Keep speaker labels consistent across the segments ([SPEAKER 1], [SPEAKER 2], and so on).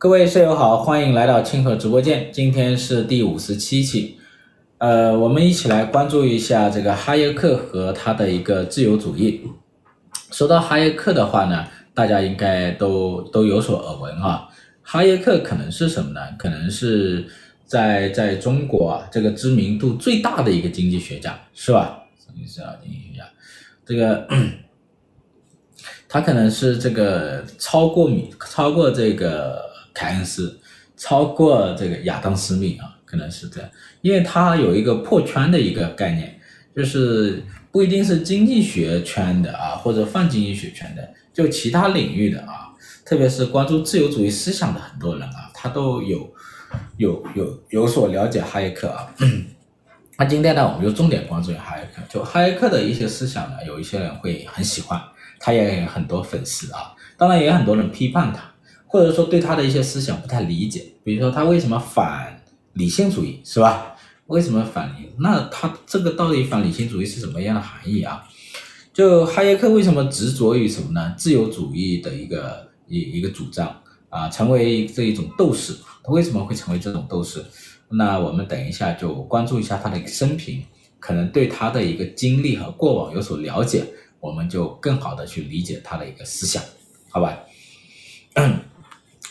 [SPEAKER 1] 各位舍友好，欢迎来到清河直播间。今天是第五十七期，呃，我们一起来关注一下这个哈耶克和他的一个自由主义。说到哈耶克的话呢，大家应该都都有所耳闻啊。哈耶克可能是什么呢？可能是在在中国啊这个知名度最大的一个经济学家，是吧？什么意思啊？经济学家，这个 他可能是这个超过米，超过这个。凯恩斯超过这个亚当·斯密啊，可能是这样，因为他有一个破圈的一个概念，就是不一定是经济学圈的啊，或者泛经济学圈的，就其他领域的啊，特别是关注自由主义思想的很多人啊，他都有有有有所了解哈耶克啊。那今天呢，我们就重点关注哈耶克，就哈耶克的一些思想呢，有一些人会很喜欢，他也有很多粉丝啊，当然也有很多人批判他。或者说对他的一些思想不太理解，比如说他为什么反理性主义，是吧？为什么反理？那他这个到底反理性主义是什么样的含义啊？就哈耶克为什么执着于什么呢？自由主义的一个一一个主张啊，成为这一种斗士。他为什么会成为这种斗士？那我们等一下就关注一下他的一个生平，可能对他的一个经历和过往有所了解，我们就更好的去理解他的一个思想，好吧？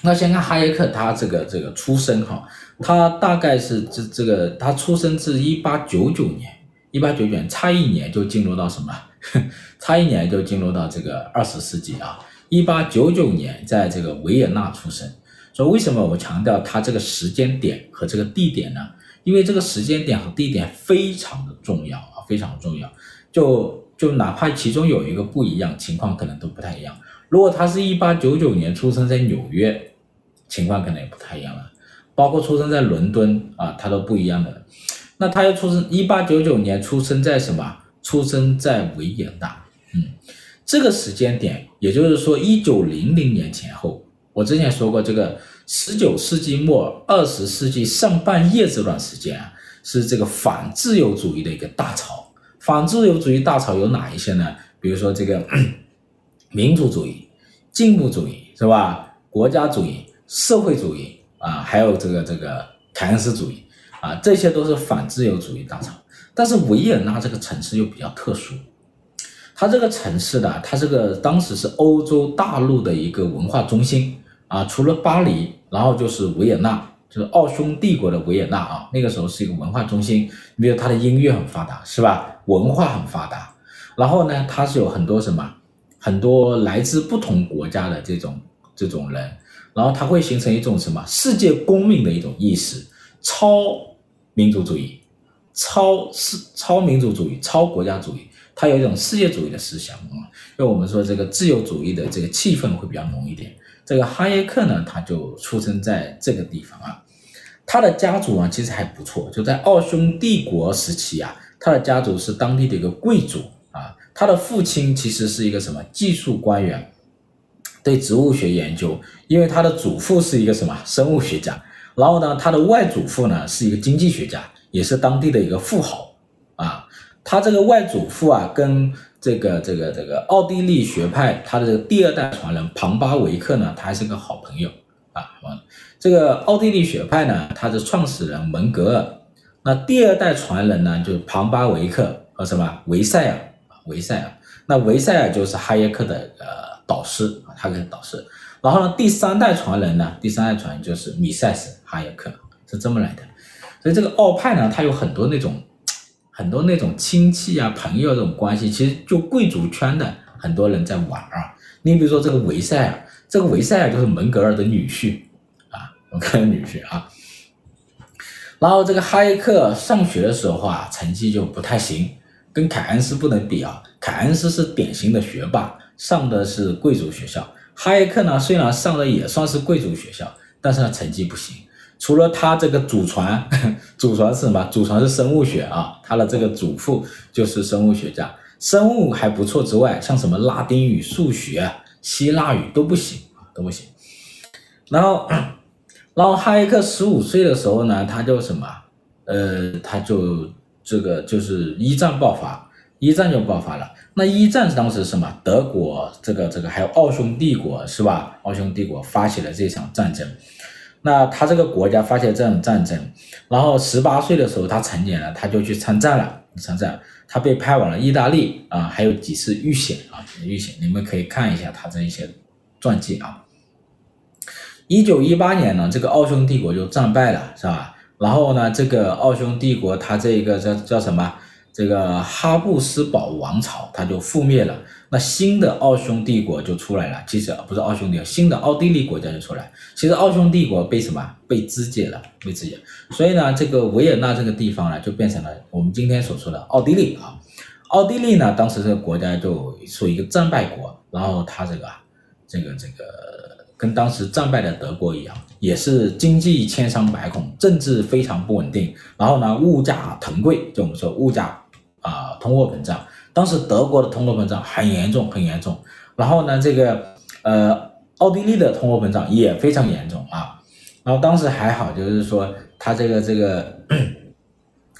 [SPEAKER 1] 那先看哈耶克他这个这个出生哈，他大概是这这个他出生自一八九九年，一八九九年差一年就进入到什么？差一年就进入到这个二十世纪啊！一八九九年在这个维也纳出生。所以为什么我强调他这个时间点和这个地点呢？因为这个时间点和地点非常的重要啊，非常重要。就就哪怕其中有一个不一样，情况可能都不太一样。如果他是一八九九年出生在纽约，情况可能也不太一样了。包括出生在伦敦啊，他都不一样的。那他又出生一八九九年出生在什么？出生在维也纳。嗯，这个时间点，也就是说一九零零年前后。我之前说过，这个十九世纪末二十世纪上半叶这段时间啊，是这个反自由主义的一个大潮。反自由主义大潮有哪一些呢？比如说这个。民主主义、进步主义是吧？国家主义、社会主义啊，还有这个这个凯恩斯主义啊，这些都是反自由主义大潮。但是维也纳这个城市又比较特殊，它这个城市呢，它这个当时是欧洲大陆的一个文化中心啊，除了巴黎，然后就是维也纳，就是奥匈帝国的维也纳啊，那个时候是一个文化中心。比如它的音乐很发达是吧？文化很发达，然后呢，它是有很多什么？很多来自不同国家的这种这种人，然后他会形成一种什么世界公民的一种意识，超民族主义、超世超民族主义、超国家主义，他有一种世界主义的思想啊。因为我们说这个自由主义的这个气氛会比较浓一点。这个哈耶克呢，他就出生在这个地方啊，他的家族啊其实还不错，就在奥匈帝国时期啊，他的家族是当地的一个贵族啊。他的父亲其实是一个什么技术官员，对植物学研究。因为他的祖父是一个什么生物学家，然后呢，他的外祖父呢是一个经济学家，也是当地的一个富豪啊。他这个外祖父啊，跟这个这个这个奥地利学派他的第二代传人庞巴维克呢，他还是个好朋友啊。这个奥地利学派呢，他的创始人门格尔，那第二代传人呢，就是庞巴维克和什么维塞尔。维塞尔，那维塞尔就是哈耶克的呃导师啊，他的导师。然后呢，第三代传人呢，第三代传人就是米塞斯哈耶克，是这么来的。所以这个奥派呢，他有很多那种 很多那种亲戚啊、朋友这种关系，其实就贵族圈的很多人在玩啊。你比如说这个维塞尔，这个维塞尔就是门格尔的女婿啊，门格尔女婿啊。然后这个哈耶克上学的时候啊，成绩就不太行。跟凯恩斯不能比啊，凯恩斯是典型的学霸，上的是贵族学校。哈耶克呢，虽然上的也算是贵族学校，但是呢成绩不行。除了他这个祖传，祖传是什么？祖传是生物学啊，他的这个祖父就是生物学家，生物还不错之外，像什么拉丁语、数学、希腊语都不行啊，都不行。然后，然后哈耶克十五岁的时候呢，他就什么？呃，他就。这个就是一战爆发，一战就爆发了。那一战是当时什么？德国这个这个还有奥匈帝国是吧？奥匈帝国发起了这场战争。那他这个国家发起了这场战争，然后十八岁的时候他成年了，他就去参战了。参战，他被派往了意大利啊，还有几次遇险啊，遇险，你们可以看一下他这一些传记啊。一九一八年呢，这个奥匈帝国就战败了，是吧？然后呢，这个奥匈帝国他这个叫叫什么？这个哈布斯堡王朝它就覆灭了，那新的奥匈帝国就出来了。其实不是奥匈帝国，新的奥地利国家就出来。其实奥匈帝国被什么？被肢解了，被肢解。所以呢，这个维也纳这个地方呢，就变成了我们今天所说的奥地利啊。奥地利呢，当时这个国家就属于一个战败国，然后它这个这个这个跟当时战败的德国一样，也是经济千疮百孔，政治非常不稳定，然后呢，物价腾贵，就我们说物价。啊，通货膨胀，当时德国的通货膨胀很严重，很严重。然后呢，这个呃，奥地利的通货膨胀也非常严重啊。然后当时还好，就是说他这个这个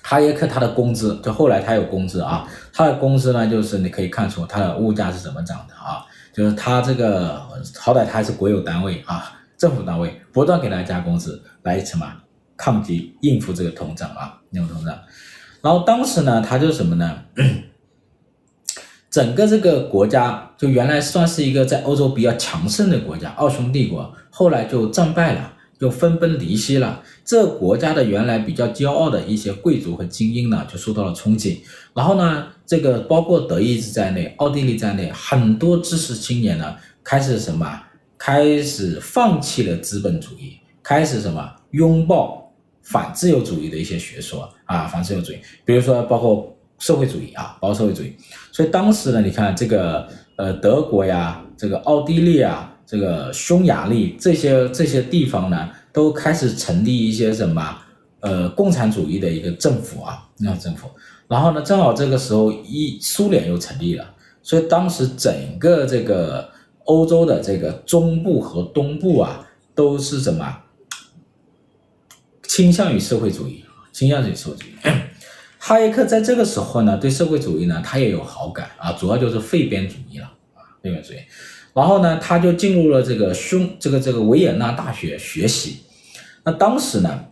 [SPEAKER 1] 哈耶克他的工资，就后来他有工资啊，他的工资呢，就是你可以看出他的物价是怎么涨的啊，就是他这个好歹他还是国有单位啊，政府单位不断给他加工资来什么抗击应付这个通胀啊，应付通胀。然后当时呢，他就什么呢？整个这个国家就原来算是一个在欧洲比较强盛的国家，奥匈帝国，后来就战败了，就分崩离析了。这国家的原来比较骄傲的一些贵族和精英呢，就受到了冲击。然后呢，这个包括德意志在内，奥地利在内，很多知识青年呢，开始什么？开始放弃了资本主义，开始什么？拥抱。反自由主义的一些学说啊，反自由主义，比如说包括社会主义啊，包括社会主义。所以当时呢，你看这个呃德国呀，这个奥地利啊，这个匈牙利这些这些地方呢，都开始成立一些什么呃共产主义的一个政府啊，那政府。然后呢，正好这个时候一苏联又成立了，所以当时整个这个欧洲的这个中部和东部啊，都是什么？倾向于社会主义，倾向于社会主义。哈耶克在这个时候呢，对社会主义呢，他也有好感啊，主要就是废边主义了啊，废边主义。然后呢，他就进入了这个匈这个这个维也纳大学学习。那当时呢，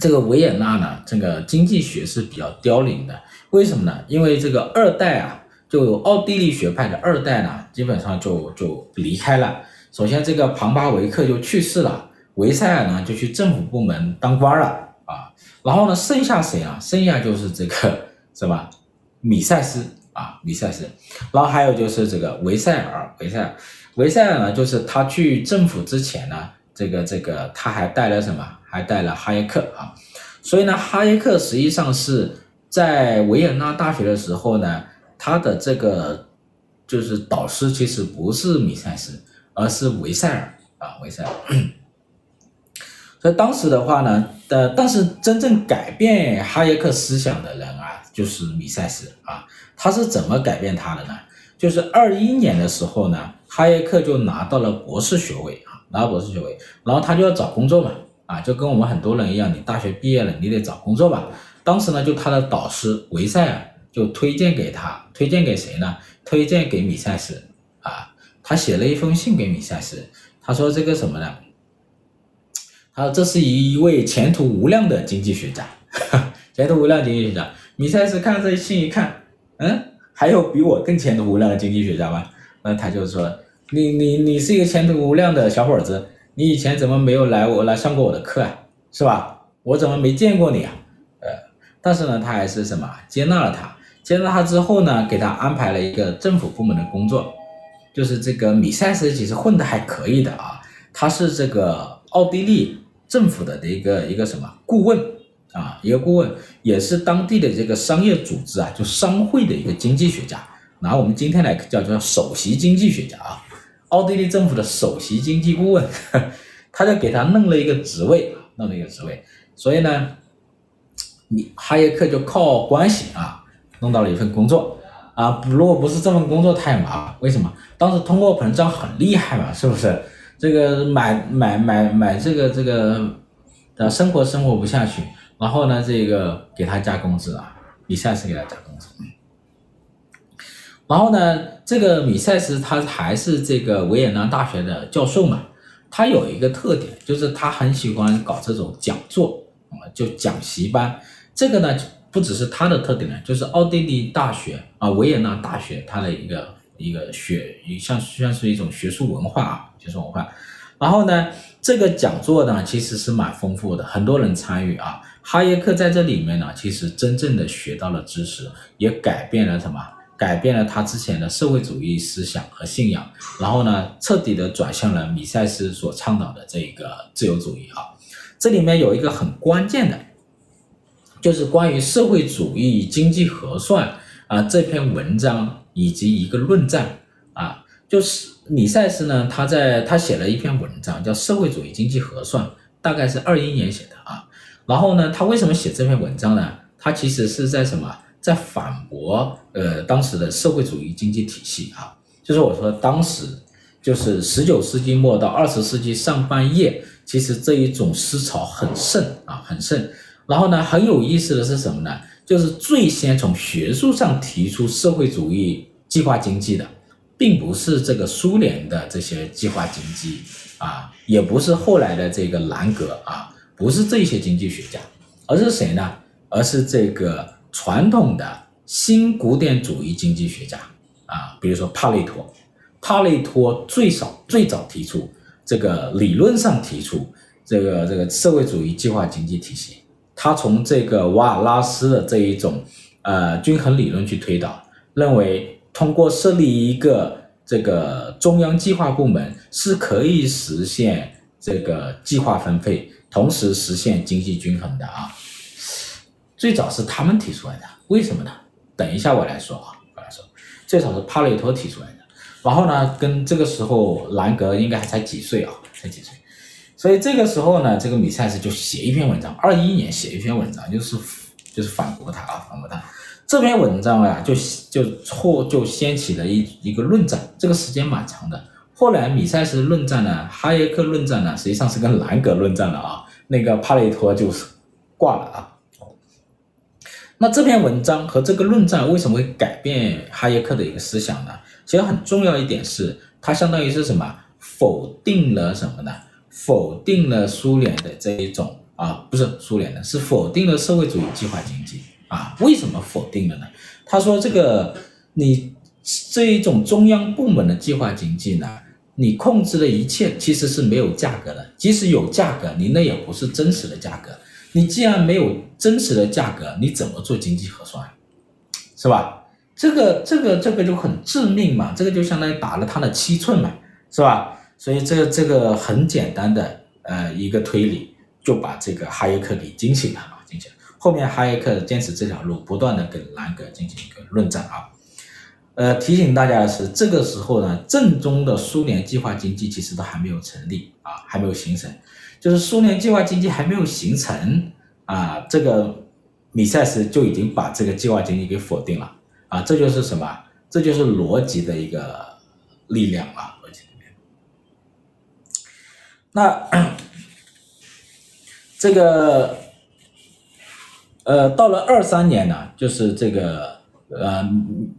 [SPEAKER 1] 这个维也纳呢，这个经济学是比较凋零的。为什么呢？因为这个二代啊，就奥地利学派的二代呢，基本上就就离开了。首先，这个庞巴维克就去世了。维塞尔呢就去政府部门当官了啊，然后呢剩下谁啊？剩下就是这个什么米塞斯啊，米塞斯，然后还有就是这个维塞尔，维塞尔，维塞尔呢就是他去政府之前呢，这个这个他还带了什么？还带了哈耶克啊，所以呢哈耶克实际上是在维也纳大学的时候呢，他的这个就是导师其实不是米塞斯，而是维塞尔啊，维塞尔。那当时的话呢，呃，但是真正改变哈耶克思想的人啊，就是米塞斯啊。他是怎么改变他的呢？就是二一年的时候呢，哈耶克就拿到了博士学位啊，拿到博士学位，然后他就要找工作嘛，啊，就跟我们很多人一样，你大学毕业了，你得找工作吧。当时呢，就他的导师维塞尔就推荐给他，推荐给谁呢？推荐给米塞斯啊。他写了一封信给米塞斯，他说这个什么呢？啊，这是一位前途无量的经济学家，前途无量经济学家。米塞斯看这信一看，嗯，还有比我更前途无量的经济学家吗？那他就说，你你你是一个前途无量的小伙子，你以前怎么没有来我来上过我的课啊？是吧？我怎么没见过你啊？呃，但是呢，他还是什么接纳了他，接纳他之后呢，给他安排了一个政府部门的工作，就是这个米塞斯其实混得还可以的啊，他是这个奥地利。政府的的一个一个什么顾问啊，一个顾问也是当地的这个商业组织啊，就商会的一个经济学家。拿我们今天来叫做首席经济学家啊，奥地利政府的首席经济顾问，他就给他弄了一个职位，弄了一个职位。所以呢，你哈耶克就靠关系啊，弄到了一份工作啊。如果不是这份工作太忙，为什么？当时通货膨胀很厉害嘛，是不是？这个买买买买这个这个，呃，生活生活不下去，然后呢，这个给他加工资啊，米塞斯给他加工资。然后呢，这个米塞斯他还是这个维也纳大学的教授嘛，他有一个特点，就是他很喜欢搞这种讲座啊，就讲习班。这个呢，不只是他的特点呢，就是奥地利大学啊，维也纳大学它的一个一个学，像像是一种学术文化啊，学术文化。然后呢，这个讲座呢，其实是蛮丰富的，很多人参与啊。哈耶克在这里面呢，其实真正的学到了知识，也改变了什么？改变了他之前的社会主义思想和信仰。然后呢，彻底的转向了米塞斯所倡导的这个自由主义啊。这里面有一个很关键的，就是关于社会主义经济核算啊这篇文章以及一个论战啊，就是。米塞斯呢，他在他写了一篇文章，叫《社会主义经济核算》，大概是二一年写的啊。然后呢，他为什么写这篇文章呢？他其实是在什么，在反驳呃当时的社会主义经济体系啊。就是我说当时就是十九世纪末到二十世纪上半叶，其实这一种思潮很盛啊，很盛。然后呢，很有意思的是什么呢？就是最先从学术上提出社会主义计划经济的。并不是这个苏联的这些计划经济啊，也不是后来的这个兰格啊，不是这些经济学家，而是谁呢？而是这个传统的新古典主义经济学家啊，比如说帕累托，帕累托最少最早提出这个理论上提出这个这个社会主义计划经济体系，他从这个瓦尔拉斯的这一种呃均衡理论去推导，认为。通过设立一个这个中央计划部门，是可以实现这个计划分配，同时实现经济均衡的啊。最早是他们提出来的，为什么呢？等一下我来说啊，我来说，最早是帕累托提出来的。然后呢，跟这个时候兰格应该还才几岁啊，才几岁。所以这个时候呢，这个米塞斯就写一篇文章，二一年写一篇文章，就是就是反驳他啊，反驳他。这篇文章啊，就就错就掀起了一一个论战，这个时间蛮长的。后来米塞斯论战呢，哈耶克论战呢，实际上是跟兰格论战了啊。那个帕累托就是挂了啊。那这篇文章和这个论战为什么会改变哈耶克的一个思想呢？其实很重要一点是，它相当于是什么？否定了什么呢？否定了苏联的这一种啊，不是苏联的，是否定了社会主义计划经济。啊，为什么否定了呢？他说：“这个你这一种中央部门的计划经济呢，你控制的一切其实是没有价格的，即使有价格，你那也不是真实的价格。你既然没有真实的价格，你怎么做经济核算？是吧？这个这个这个就很致命嘛，这个就相当于打了他的七寸嘛，是吧？所以这个这个很简单的呃一个推理，就把这个哈耶克给惊醒了，”后面哈耶克坚持这条路，不断的跟兰格进行一个论战啊。呃，提醒大家的是，这个时候呢，正宗的苏联计划经济其实都还没有成立啊，还没有形成。就是苏联计划经济还没有形成啊，这个米塞斯就已经把这个计划经济给否定了啊。这就是什么？这就是逻辑的一个力量啊，逻辑里面。那这个。呃，到了二三年呢，就是这个呃，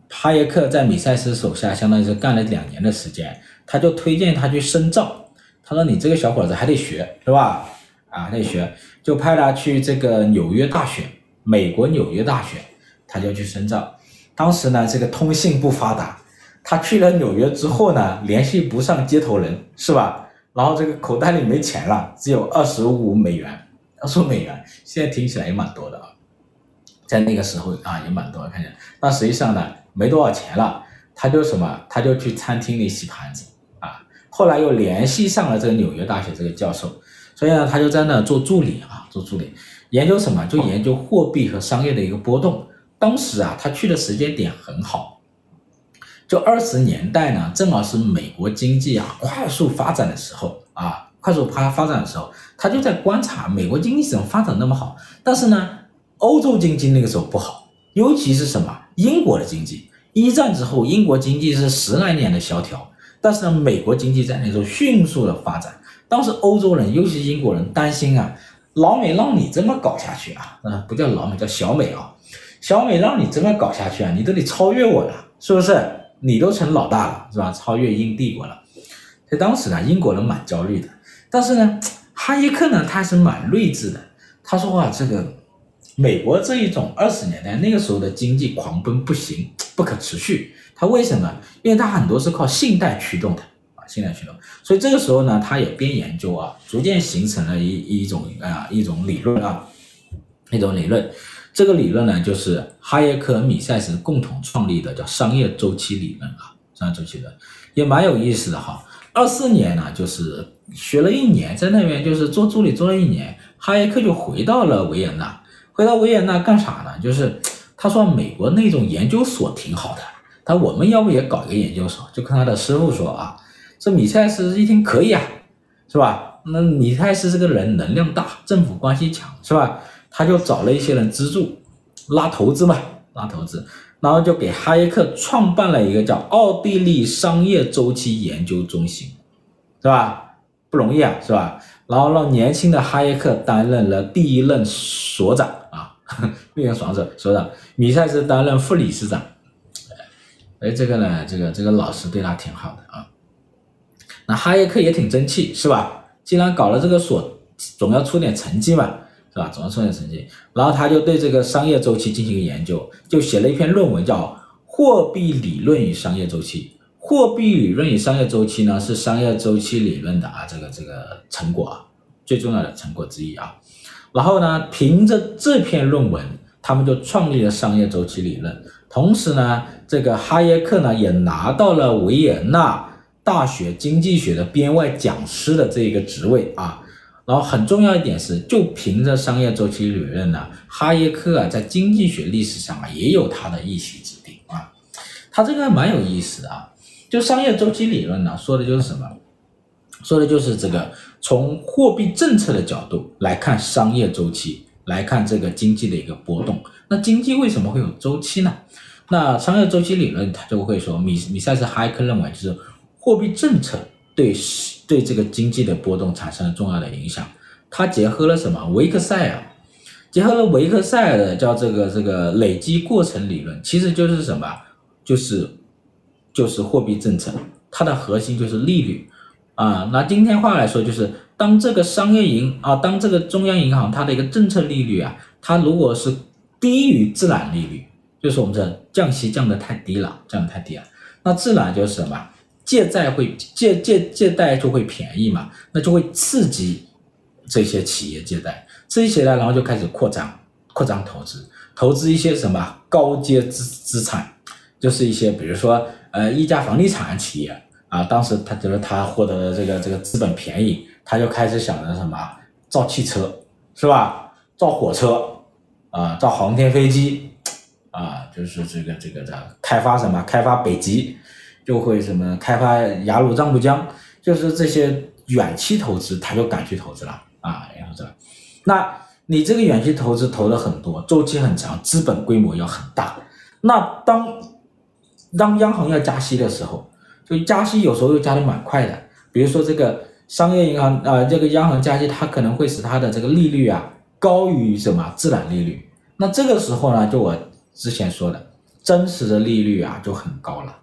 [SPEAKER 1] 哈耶克在米塞斯手下，相当于是干了两年的时间，他就推荐他去深造。他说：“你这个小伙子还得学，是吧？啊，还得学，就派他去这个纽约大学，美国纽约大学，他就去深造。当时呢，这个通信不发达，他去了纽约之后呢，联系不上接头人，是吧？然后这个口袋里没钱了，只有二十五美元，二十五美元，现在听起来也蛮多的啊。”在那个时候啊，也蛮多看见，但实际上呢，没多少钱了，他就什么，他就去餐厅里洗盘子啊。后来又联系上了这个纽约大学这个教授，所以呢，他就在那做助理啊，做助理，研究什么？就研究货币和商业的一个波动。当时啊，他去的时间点很好，就二十年代呢，正好是美国经济啊快速发展的时候啊，快速发发展的时候，他就在观察美国经济怎么发展那么好，但是呢。欧洲经济那个时候不好，尤其是什么英国的经济。一战之后，英国经济是十来年的萧条，但是呢，美国经济在那时候迅速的发展。当时欧洲人，尤其是英国人，担心啊，老美让你这么搞下去啊，啊，不叫老美，叫小美啊，小美让你这么搞下去啊，你都得超越我了是不是？你都成老大了，是吧？超越英帝国了。所以当时呢，英国人蛮焦虑的。但是呢，哈耶克呢，他是蛮睿智的。他说啊，这个美国这一种二十年代那个时候的经济狂奔不行，不可持续。他为什么？因为他很多是靠信贷驱动的啊，信贷驱动。所以这个时候呢，他也边研究啊，逐渐形成了一一种啊一种理论啊，一种理论。这个理论呢，就是哈耶克、米塞斯共同创立的，叫商业周期理论啊。商业周期理论也蛮有意思的哈。二四年呢，就是学了一年，在那边就是做助理做了一年，哈耶克就回到了维也纳。回到维也纳干啥呢？就是他说美国那种研究所挺好的，他说我们要不也搞一个研究所？就跟他的师傅说啊，这米塞斯一听可以啊，是吧？那米塞斯这个人能量大，政府关系强，是吧？他就找了一些人资助，拉投资嘛，拉投资，然后就给哈耶克创办了一个叫奥地利商业周期研究中心，是吧？不容易啊，是吧？然后让年轻的哈耶克担任了第一任所长 啊，第一任所长，所长，米塞斯担任副理事长。哎，这个呢，这个这个老师对他挺好的啊。那哈耶克也挺争气，是吧？既然搞了这个所，总要出点成绩嘛。是吧？总要出点成绩，然后他就对这个商业周期进行个研究，就写了一篇论文，叫《货币理论与商业周期》。货币理论与商业周期呢，是商业周期理论的啊，这个这个成果啊，最重要的成果之一啊。然后呢，凭着这篇论文，他们就创立了商业周期理论。同时呢，这个哈耶克呢，也拿到了维也纳大学经济学的编外讲师的这一个职位啊。然后很重要一点是，就凭着商业周期理论呢，哈耶克啊，在经济学历史上啊，也有他的一席之地啊。他这个还蛮有意思的啊。就商业周期理论呢，说的就是什么？说的就是这个从货币政策的角度来看商业周期，来看这个经济的一个波动。那经济为什么会有周期呢？那商业周期理论它就会说，米米塞斯哈耶克认为就是货币政策。对对这个经济的波动产生了重要的影响。它结合了什么？维克塞尔，结合了维克塞尔的叫这个这个累积过程理论，其实就是什么？就是就是货币政策，它的核心就是利率啊。那今天话来说，就是当这个商业银啊，当这个中央银行它的一个政策利率啊，它如果是低于自然利率，就是我们这降息降得太低了，降得太低了，那自然就是什么？借债会借借借贷就会便宜嘛，那就会刺激这些企业借贷，刺激起来，然后就开始扩张，扩张投资，投资一些什么高阶资资产，就是一些比如说呃一家房地产企业啊，当时他觉得他获得了这个这个资本便宜，他就开始想着什么造汽车是吧，造火车啊，造航天飞机啊，就是这个这个的开发什么开发北极。就会什么开发雅鲁藏布江，就是这些远期投资，他就敢去投资了啊，然后这，那你这个远期投资投的很多，周期很长，资本规模要很大。那当当央行要加息的时候，就加息有时候又加的蛮快的。比如说这个商业银行啊、呃，这个央行加息，它可能会使它的这个利率啊高于什么自然利率。那这个时候呢，就我之前说的，真实的利率啊就很高了。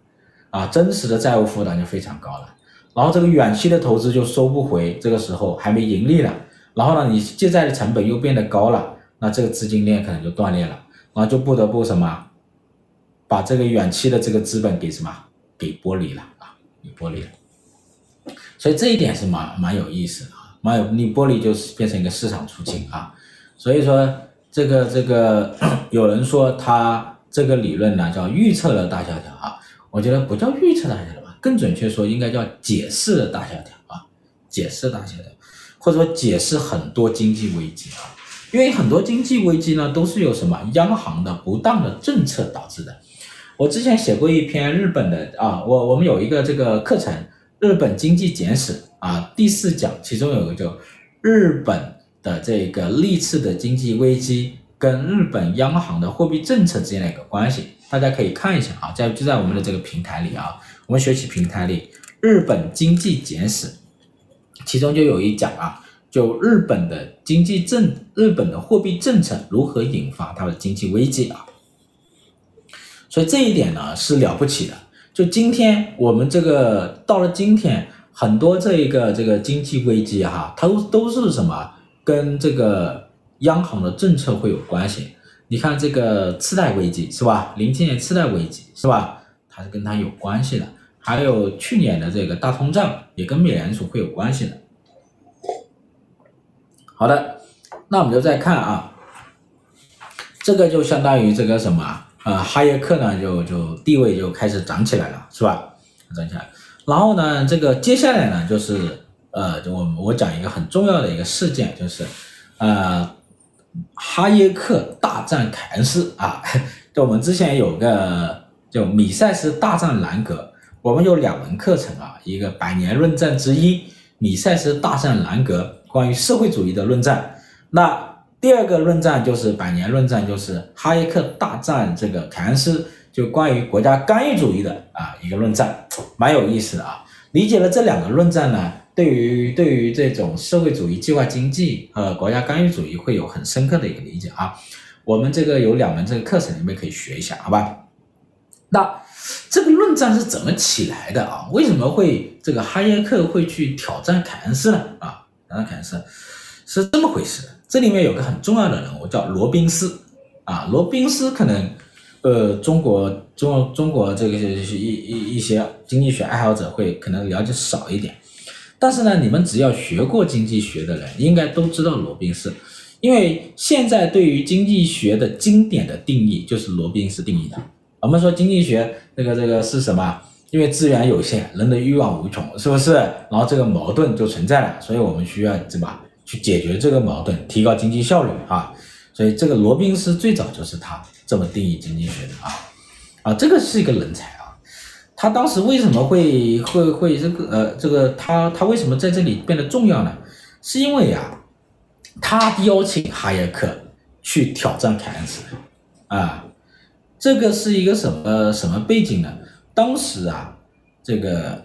[SPEAKER 1] 啊，真实的债务负担就非常高了，然后这个远期的投资就收不回，这个时候还没盈利了，然后呢，你借债的成本又变得高了，那这个资金链可能就断裂了，然后就不得不什么，把这个远期的这个资本给什么给剥离了啊，给剥离了，所以这一点是蛮蛮有意思的啊，蛮有你剥离就是变成一个市场出清啊，所以说这个这个 有人说他这个理论呢叫预测了大萧条啊。我觉得不叫预测大萧条吧，更准确说应该叫解释了大萧条啊，解释大萧条，或者说解释很多经济危机啊，因为很多经济危机呢都是由什么央行的不当的政策导致的。我之前写过一篇日本的啊，我我们有一个这个课程《日本经济简史》啊，第四讲其中有个叫日本的这个历次的经济危机跟日本央行的货币政策之间的一个关系。大家可以看一下啊，在就在我们的这个平台里啊，我们学习平台里，日本经济简史，其中就有一讲啊，就日本的经济政，日本的货币政策如何引发它的经济危机啊。所以这一点呢是了不起的。就今天我们这个到了今天，很多这一个这个经济危机哈，它都都是什么跟这个央行的政策会有关系。你看这个次贷危机是吧？零七年次贷危机是吧？它是跟它有关系的。还有去年的这个大通胀也跟美联储会有关系的。好的，那我们就再看啊，这个就相当于这个什么呃，哈耶克呢就就地位就开始涨起来了，是吧？涨起来。然后呢，这个接下来呢就是呃，我我讲一个很重要的一个事件，就是呃。哈耶克大战凯恩斯啊！就我们之前有个就米塞斯大战兰格，我们有两门课程啊，一个百年论战之一，米塞斯大战兰格，关于社会主义的论战。那第二个论战就是百年论战，就是哈耶克大战这个凯恩斯，就关于国家干预主义的啊一个论战，蛮有意思的啊。理解了这两个论战呢，对于对于这种社会主义计划经济和国家干预主义会有很深刻的一个理解啊。我们这个有两门这个课程，你们可以学一下，好吧？那这个论战是怎么起来的啊？为什么会这个哈耶克会去挑战凯恩斯呢？啊，挑战凯恩斯是这么回事。这里面有个很重要的人物叫罗宾斯啊，罗宾斯可能。呃，中国中中国这个一一一些经济学爱好者会可能了解少一点，但是呢，你们只要学过经济学的人，应该都知道罗宾斯，因为现在对于经济学的经典的定义就是罗宾斯定义的。我们说经济学这个这个是什么？因为资源有限，人的欲望无穷，是不是？然后这个矛盾就存在了，所以我们需要怎么去解决这个矛盾，提高经济效率啊？所以这个罗宾斯最早就是他。这么定义经济学的啊，啊，这个是一个人才啊，他当时为什么会会会这个呃这个他他为什么在这里变得重要呢？是因为啊，他邀请哈耶克去挑战凯恩斯啊，这个是一个什么什么背景呢？当时啊，这个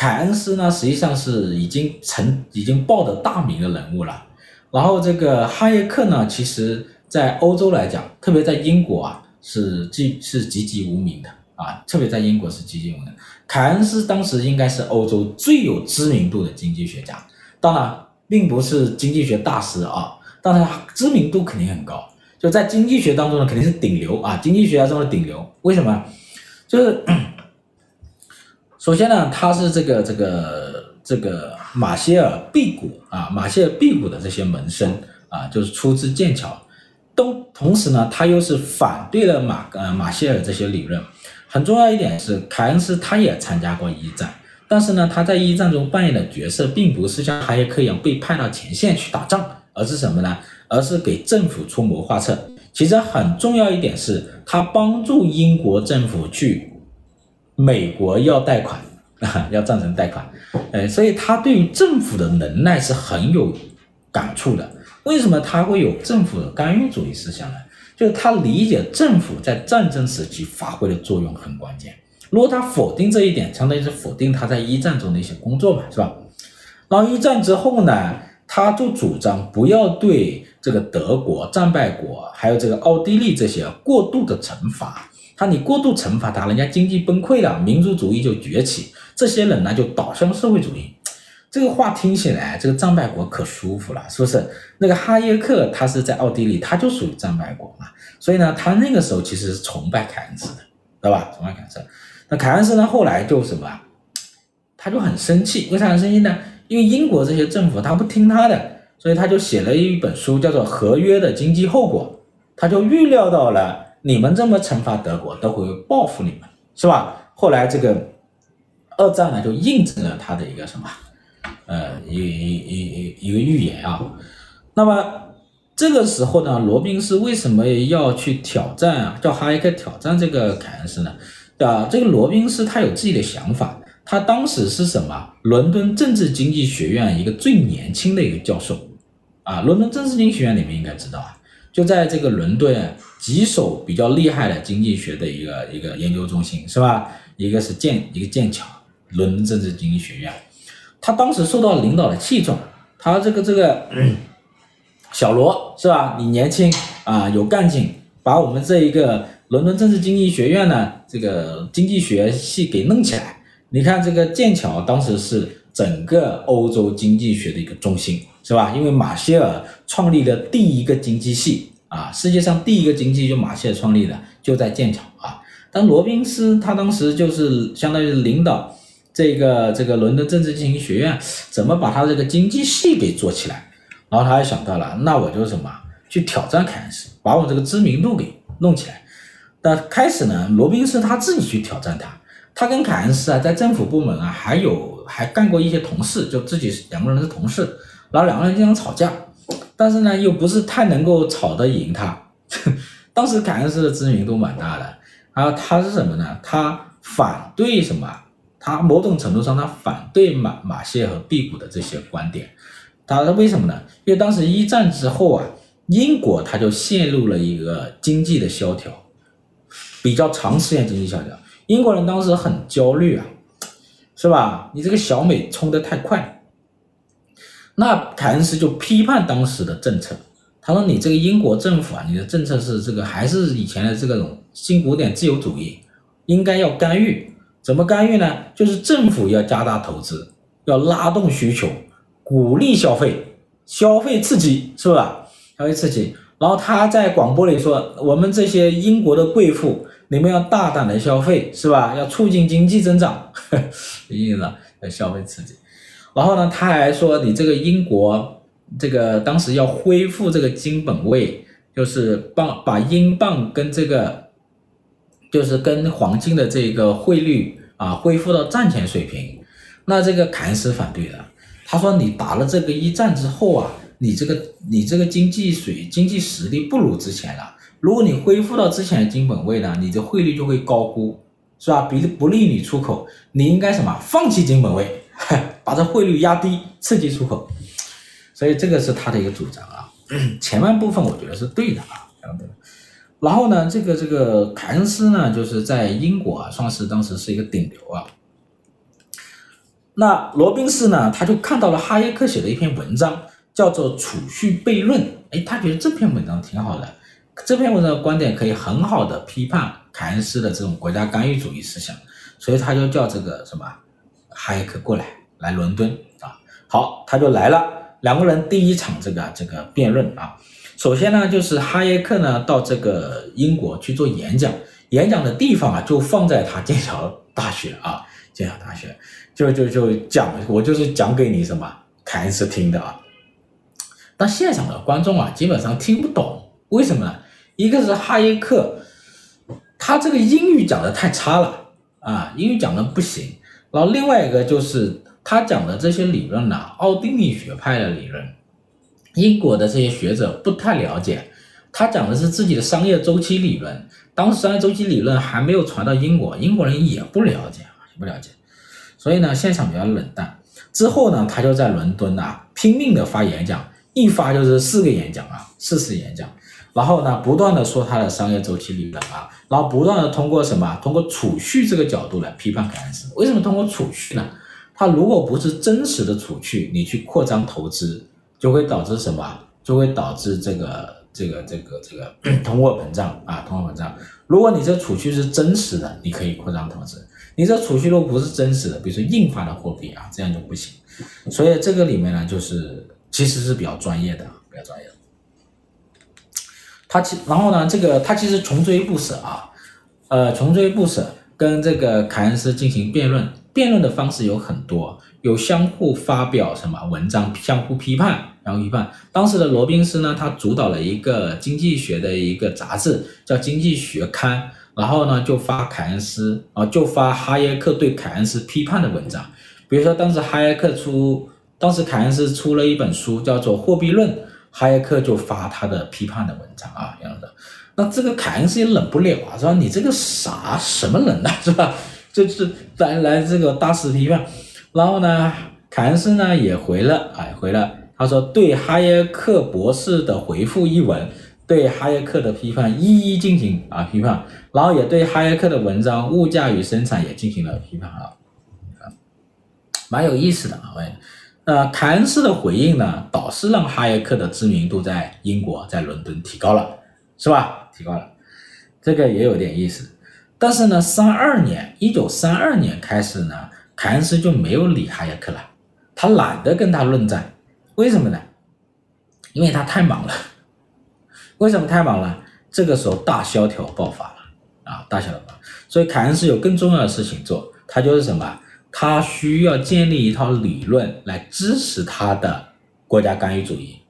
[SPEAKER 1] 凯恩斯呢实际上是已经成已经报得大名的人物了，然后这个哈耶克呢其实。在欧洲来讲，特别在英国啊，是极是籍籍无名的啊，特别在英国是籍籍无名。凯恩斯当时应该是欧洲最有知名度的经济学家，当然并不是经济学大师啊，但他知名度肯定很高，就在经济学当中呢，肯定是顶流啊，经济学家中的顶流。为什么？就是首先呢，他是这个这个这个马歇尔辟谷啊，马歇尔辟谷的这些门生啊，就是出自剑桥。同同时呢，他又是反对了马呃马歇尔这些理论。很重要一点是，凯恩斯他也参加过一战，但是呢，他在一战中扮演的角色并不是像哈耶克一样被派到前线去打仗，而是什么呢？而是给政府出谋划策。其实很重要一点是，他帮助英国政府去美国要贷款啊，要赞成贷款，呃，所以他对于政府的能耐是很有感触的。为什么他会有政府的干预主义思想呢？就是他理解政府在战争时期发挥的作用很关键。如果他否定这一点，相当于是否定他在一战中的一些工作嘛，是吧？然后一战之后呢，他就主张不要对这个德国战败国，还有这个奥地利这些过度的惩罚。他你过度惩罚他，人家经济崩溃了，民族主义就崛起，这些人呢就倒向社会主义。这个话听起来，这个战败国可舒服了，是不是？那个哈耶克他是在奥地利，他就属于战败国嘛，所以呢，他那个时候其实是崇拜凯恩斯的，对吧？崇拜凯恩斯。那凯恩斯呢，后来就什么？他就很生气，为啥很生气呢？因为英国这些政府他不听他的，所以他就写了一本书，叫做《合约的经济后果》。他就预料到了你们这么惩罚德国，都会报复你们，是吧？后来这个二战呢，就印证了他的一个什么？呃，一一一一一个预言啊，那么这个时候呢，罗宾斯为什么要去挑战啊？叫哈耶克挑战这个凯恩斯呢？啊，这个罗宾斯他有自己的想法，他当时是什么？伦敦政治经济学院一个最年轻的一个教授啊，伦敦政治经济学院你们应该知道啊，就在这个伦敦几所比较厉害的经济学的一个一个研究中心是吧？一个是剑一个剑桥伦敦政治经济学院。他当时受到领导的器重，他这个这个小罗是吧？你年轻啊，有干劲，把我们这一个伦敦政治经济学院呢，这个经济学系给弄起来。你看这个剑桥当时是整个欧洲经济学的一个中心，是吧？因为马歇尔创立了第一个经济系啊，世界上第一个经济就马歇尔创立的，就在剑桥啊。但罗宾斯他当时就是相当于领导这个这个伦敦政治经济学院，怎么把他这个经济系给做起来？然后他还想到了，那我就什么去挑战凯恩斯，把我这个知名度给弄起来。但开始呢，罗宾斯他自己去挑战他，他跟凯恩斯啊，在政府部门啊，还有还干过一些同事，就自己两个人是同事，然后两个人经常吵架，但是呢，又不是太能够吵得赢他。当时凯恩斯的知名度蛮大的，然后他是什么呢？他反对什么？他某种程度上他反对马马歇尔和辟谷的这些观点。他为什么呢？因为当时一战之后啊，英国他就陷入了一个经济的萧条。比较长时间经济萧条，英国人当时很焦虑啊，是吧？你这个小美冲得太快，那凯恩斯就批判当时的政策，他说：“你这个英国政府啊，你的政策是这个还是以前的这个种新古典自由主义，应该要干预。怎么干预呢？就是政府要加大投资，要拉动需求，鼓励消费，消费刺激，是吧？消费刺激。然后他在广播里说：我们这些英国的贵妇。”你们要大胆的消费，是吧？要促进经济增长，意思要消费刺激。然后呢，他还说，你这个英国这个当时要恢复这个金本位，就是帮把英镑跟这个，就是跟黄金的这个汇率啊恢复到战前水平。那这个凯恩斯反对的，他说你打了这个一战之后啊，你这个你这个经济水经济实力不如之前了。如果你恢复到之前的金本位呢，你的汇率就会高估，是吧？比不利于出口，你应该什么？放弃金本位，把这汇率压低，刺激出口。所以这个是他的一个主张啊。前半部分我觉得是对的啊，然后呢，这个这个凯恩斯呢，就是在英国啊，算是当时是一个顶流啊。那罗宾斯呢，他就看到了哈耶克写的一篇文章，叫做《储蓄悖论》。哎，他觉得这篇文章挺好的。这篇文章的观点可以很好的批判凯恩斯的这种国家干预主义思想，所以他就叫这个什么哈耶克过来来伦敦啊，好，他就来了，两个人第一场这个这个辩论啊，首先呢就是哈耶克呢到这个英国去做演讲，演讲的地方啊就放在他剑桥大学啊，剑桥大学就就就讲，我就是讲给你什么凯恩斯听的啊，但现场的观众啊基本上听不懂，为什么呢？一个是哈耶克，他这个英语讲的太差了啊，英语讲的不行。然后另外一个就是他讲的这些理论呢，奥地利学派的理论，英国的这些学者不太了解。他讲的是自己的商业周期理论，当时商业周期理论还没有传到英国，英国人也不了解啊，也，不了解。所以呢，现场比较冷淡。之后呢，他就在伦敦啊拼命的发演讲，一发就是四个演讲啊，四次演讲。然后呢，不断的说他的商业周期理论啊，然后不断的通过什么，通过储蓄这个角度来批判凯恩斯。为什么通过储蓄呢？他如果不是真实的储蓄，你去扩张投资，就会导致什么？就会导致这个这个这个这个通货膨胀啊，通货膨胀。如果你这储蓄是真实的，你可以扩张投资；你这储蓄如果不是真实的，比如说印发的货币啊，这样就不行。所以这个里面呢，就是其实是比较专业的，比较专业的。他其然后呢，这个他其实穷追不舍啊，呃，穷追不舍，跟这个凯恩斯进行辩论，辩论的方式有很多，有相互发表什么文章，相互批判，然后批判。当时的罗宾斯呢，他主导了一个经济学的一个杂志，叫《经济学刊》，然后呢就发凯恩斯啊，就发哈耶克对凯恩斯批判的文章，比如说当时哈耶克出，当时凯恩斯出了一本书，叫做《货币论》。哈耶克就发他的批判的文章啊，这样的。那这个凯恩斯也忍不了啊，是吧？你这个啥什么人呢，是吧？这是来来这个大肆批判。然后呢，凯恩斯呢也回了，哎，回了。他说对哈耶克博士的回复一文，对哈耶克的批判一一进行啊批判，然后也对哈耶克的文章《物价与生产》也进行了批判啊，蛮有意思的啊，喂。呃，凯恩斯的回应呢，倒是让哈耶克的知名度在英国、在伦敦提高了，是吧？提高了。这个也有点意思。但是呢，三二年，一九三二年开始呢，凯恩斯就没有理哈耶克了，他懒得跟他论战，为什么呢？因为他太忙了。为什么太忙了？这个时候大萧条爆发了啊，大萧条，所以凯恩斯有更重要的事情做，他就是什么？他需要建立一套理论来支持他的国家干预主义，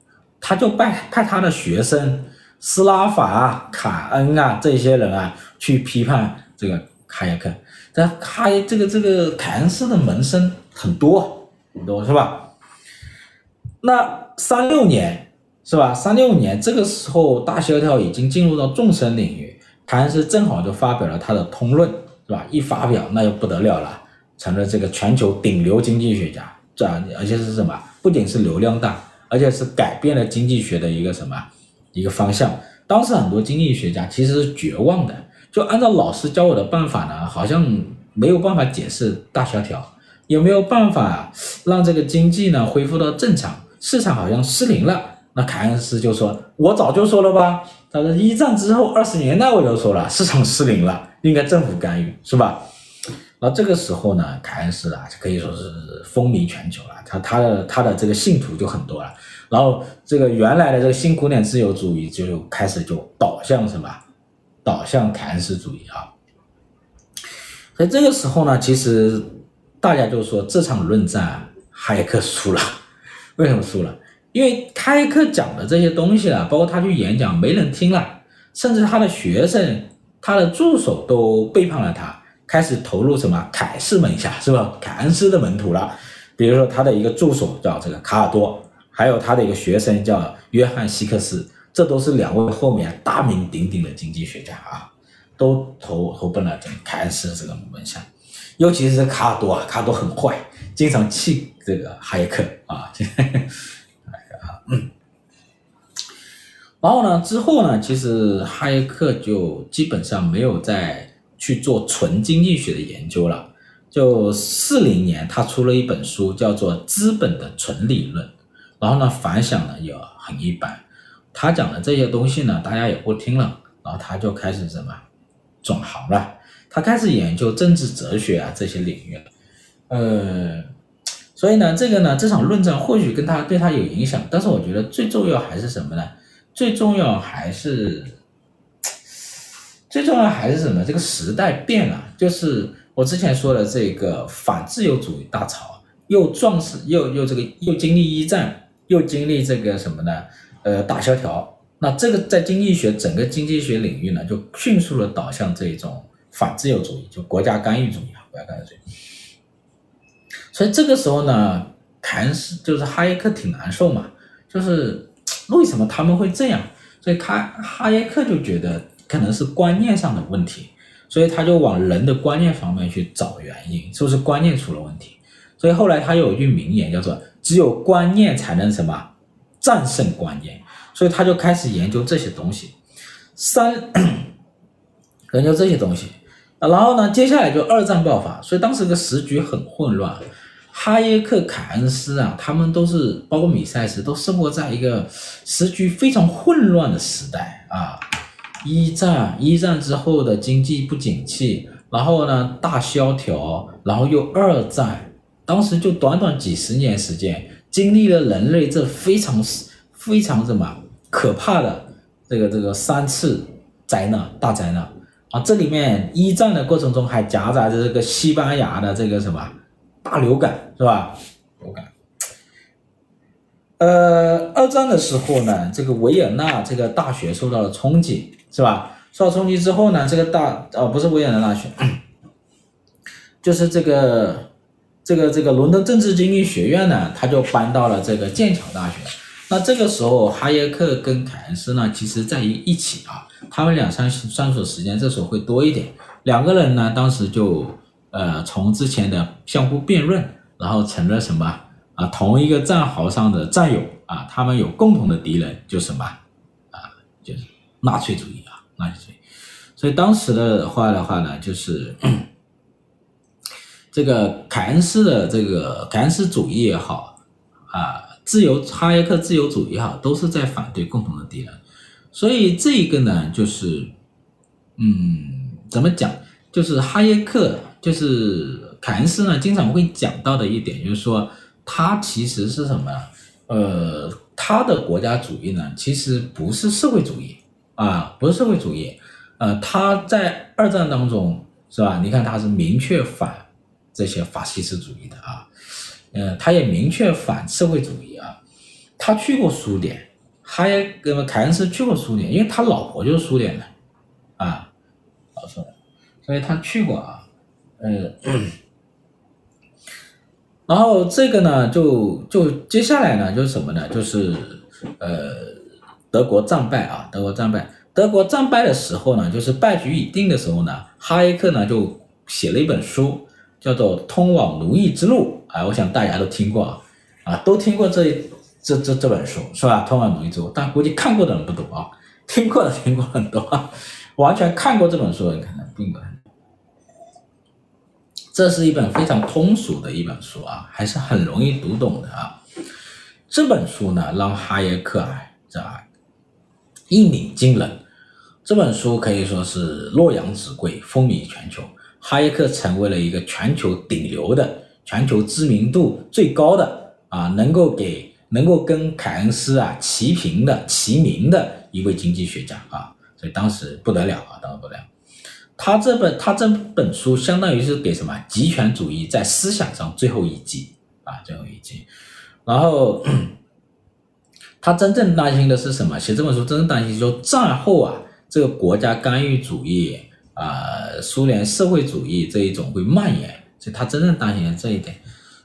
[SPEAKER 1] 他就派派他的学生斯拉法啊、卡恩啊这些人啊去批判这个哈耶克。但哈耶这个这个凯恩斯的门生很多很多是吧？那三六年是吧？三六年这个时候大萧条已经进入到纵深领域，凯恩斯正好就发表了他的通论是吧？一发表那就不得了了。成了这个全球顶流经济学家，这而且是什么？不仅是流量大，而且是改变了经济学的一个什么一个方向。当时很多经济学家其实是绝望的，就按照老师教我的办法呢，好像没有办法解释大萧条，也没有办法让这个经济呢恢复到正常，市场好像失灵了。那凯恩斯就说：“我早就说了吧，他说一战之后二十年代我就说了，市场失灵了，应该政府干预，是吧？”那这个时候呢，凯恩斯啊，可以说是风靡全球了。他他的他的这个信徒就很多了。然后这个原来的这个新古典自由主义就开始就导向什么？导向凯恩斯主义啊。所以这个时候呢，其实大家就说这场论战哈耶克输了。为什么输了？因为哈耶克讲的这些东西啊，包括他去演讲，没人听了，甚至他的学生、他的助手都背叛了他。开始投入什么凯氏门下是吧？凯恩斯的门徒了，比如说他的一个助手叫这个卡尔多，还有他的一个学生叫约翰希克斯，这都是两位后面大名鼎鼎的经济学家啊，都投投奔了这个凯恩斯这个门下，尤其是卡尔多啊，卡尔多很坏，经常气这个哈耶克啊，嗯，然后呢，之后呢，其实哈耶克就基本上没有在。去做纯经济学的研究了。就四零年，他出了一本书，叫做《资本的纯理论》，然后呢，反响呢也很一般。他讲的这些东西呢，大家也不听了，然后他就开始什么转行了，他开始研究政治哲学啊这些领域。呃，所以呢，这个呢，这场论战或许跟他对他有影响，但是我觉得最重要还是什么呢？最重要还是。最重要的还是什么？这个时代变了，就是我之前说的这个反自由主义大潮，又壮士又又这个又经历一战，又经历这个什么呢？呃，大萧条。那这个在经济学整个经济学领域呢，就迅速的导向这种反自由主义，就国家干预主义啊，国家干预主义。所以这个时候呢，凯恩斯就是哈耶克挺难受嘛，就是 为什么他们会这样？所以他哈耶克就觉得。可能是观念上的问题，所以他就往人的观念方面去找原因，是不是观念出了问题？所以后来他有一句名言叫做“只有观念才能什么战胜观念”，所以他就开始研究这些东西，三 研究这些东西，然后呢，接下来就二战爆发，所以当时的时局很混乱，哈耶克、凯恩斯啊，他们都是包括米塞斯，都生活在一个时局非常混乱的时代啊。一战，一战之后的经济不景气，然后呢，大萧条，然后又二战，当时就短短几十年时间，经历了人类这非常非常什么可怕的这个这个三次灾难大灾难啊！这里面一战的过程中还夹杂着这个西班牙的这个什么大流感是吧？流感。呃，二战的时候呢，这个维也纳这个大学受到了冲击。是吧？受到冲击之后呢，这个大、哦、不是维也纳大学，就是这个这个这个伦敦政治经济学院呢，他就搬到了这个剑桥大学。那这个时候，哈耶克跟凯恩斯呢，其实在一一起啊，他们俩相相处时间这时候会多一点。两个人呢，当时就呃从之前的相互辩论，然后成了什么啊？同一个战壕上的战友啊，他们有共同的敌人，就什么啊？就是。纳粹主义啊，纳粹主义，所以当时的话的话呢，就是这个凯恩斯的这个凯恩斯主义也好啊，自由哈耶克自由主义也好，都是在反对共同的敌人。所以这一个呢，就是嗯，怎么讲？就是哈耶克，就是凯恩斯呢，经常会讲到的一点，就是说他其实是什么？呃，他的国家主义呢，其实不是社会主义啊，不是社会主义。呃，他在二战当中是吧？你看他是明确反这些法西斯主义的啊，呃，他也明确反社会主义啊。他去过苏联，他也跟凯恩斯去过苏联，因为他老婆就是苏联的啊，老苏联，所以他去过啊，呃，然后这个呢，就就接下来呢，就是什么呢？就是呃，德国战败啊，德国战败。德国战败的时候呢，就是败局已定的时候呢，哈耶克呢就写了一本书，叫做《通往奴役之路》啊，我想大家都听过啊，啊，都听过这这这这本书是吧？《通往奴役之路》，但估计看过的人不多啊，听过的听过很多啊，完全看过这本书的人可能并不。这是一本非常通俗的一本书啊，还是很容易读懂的啊。这本书呢，让哈耶克啊，这一鸣惊人。这本书可以说是洛阳纸贵，风靡全球。哈耶克成为了一个全球顶流的、全球知名度最高的啊，能够给能够跟凯恩斯啊齐平的、齐名的一位经济学家啊，所以当时不得了啊，当时不得了。他这本他这本书相当于是给什么极权主义在思想上最后一击啊，最后一击。然后他真正担心的是什么？写这本书真正担心就是说战后啊。这个国家干预主义啊、苏联社会主义这一种会蔓延，所以他真正担心的这一点。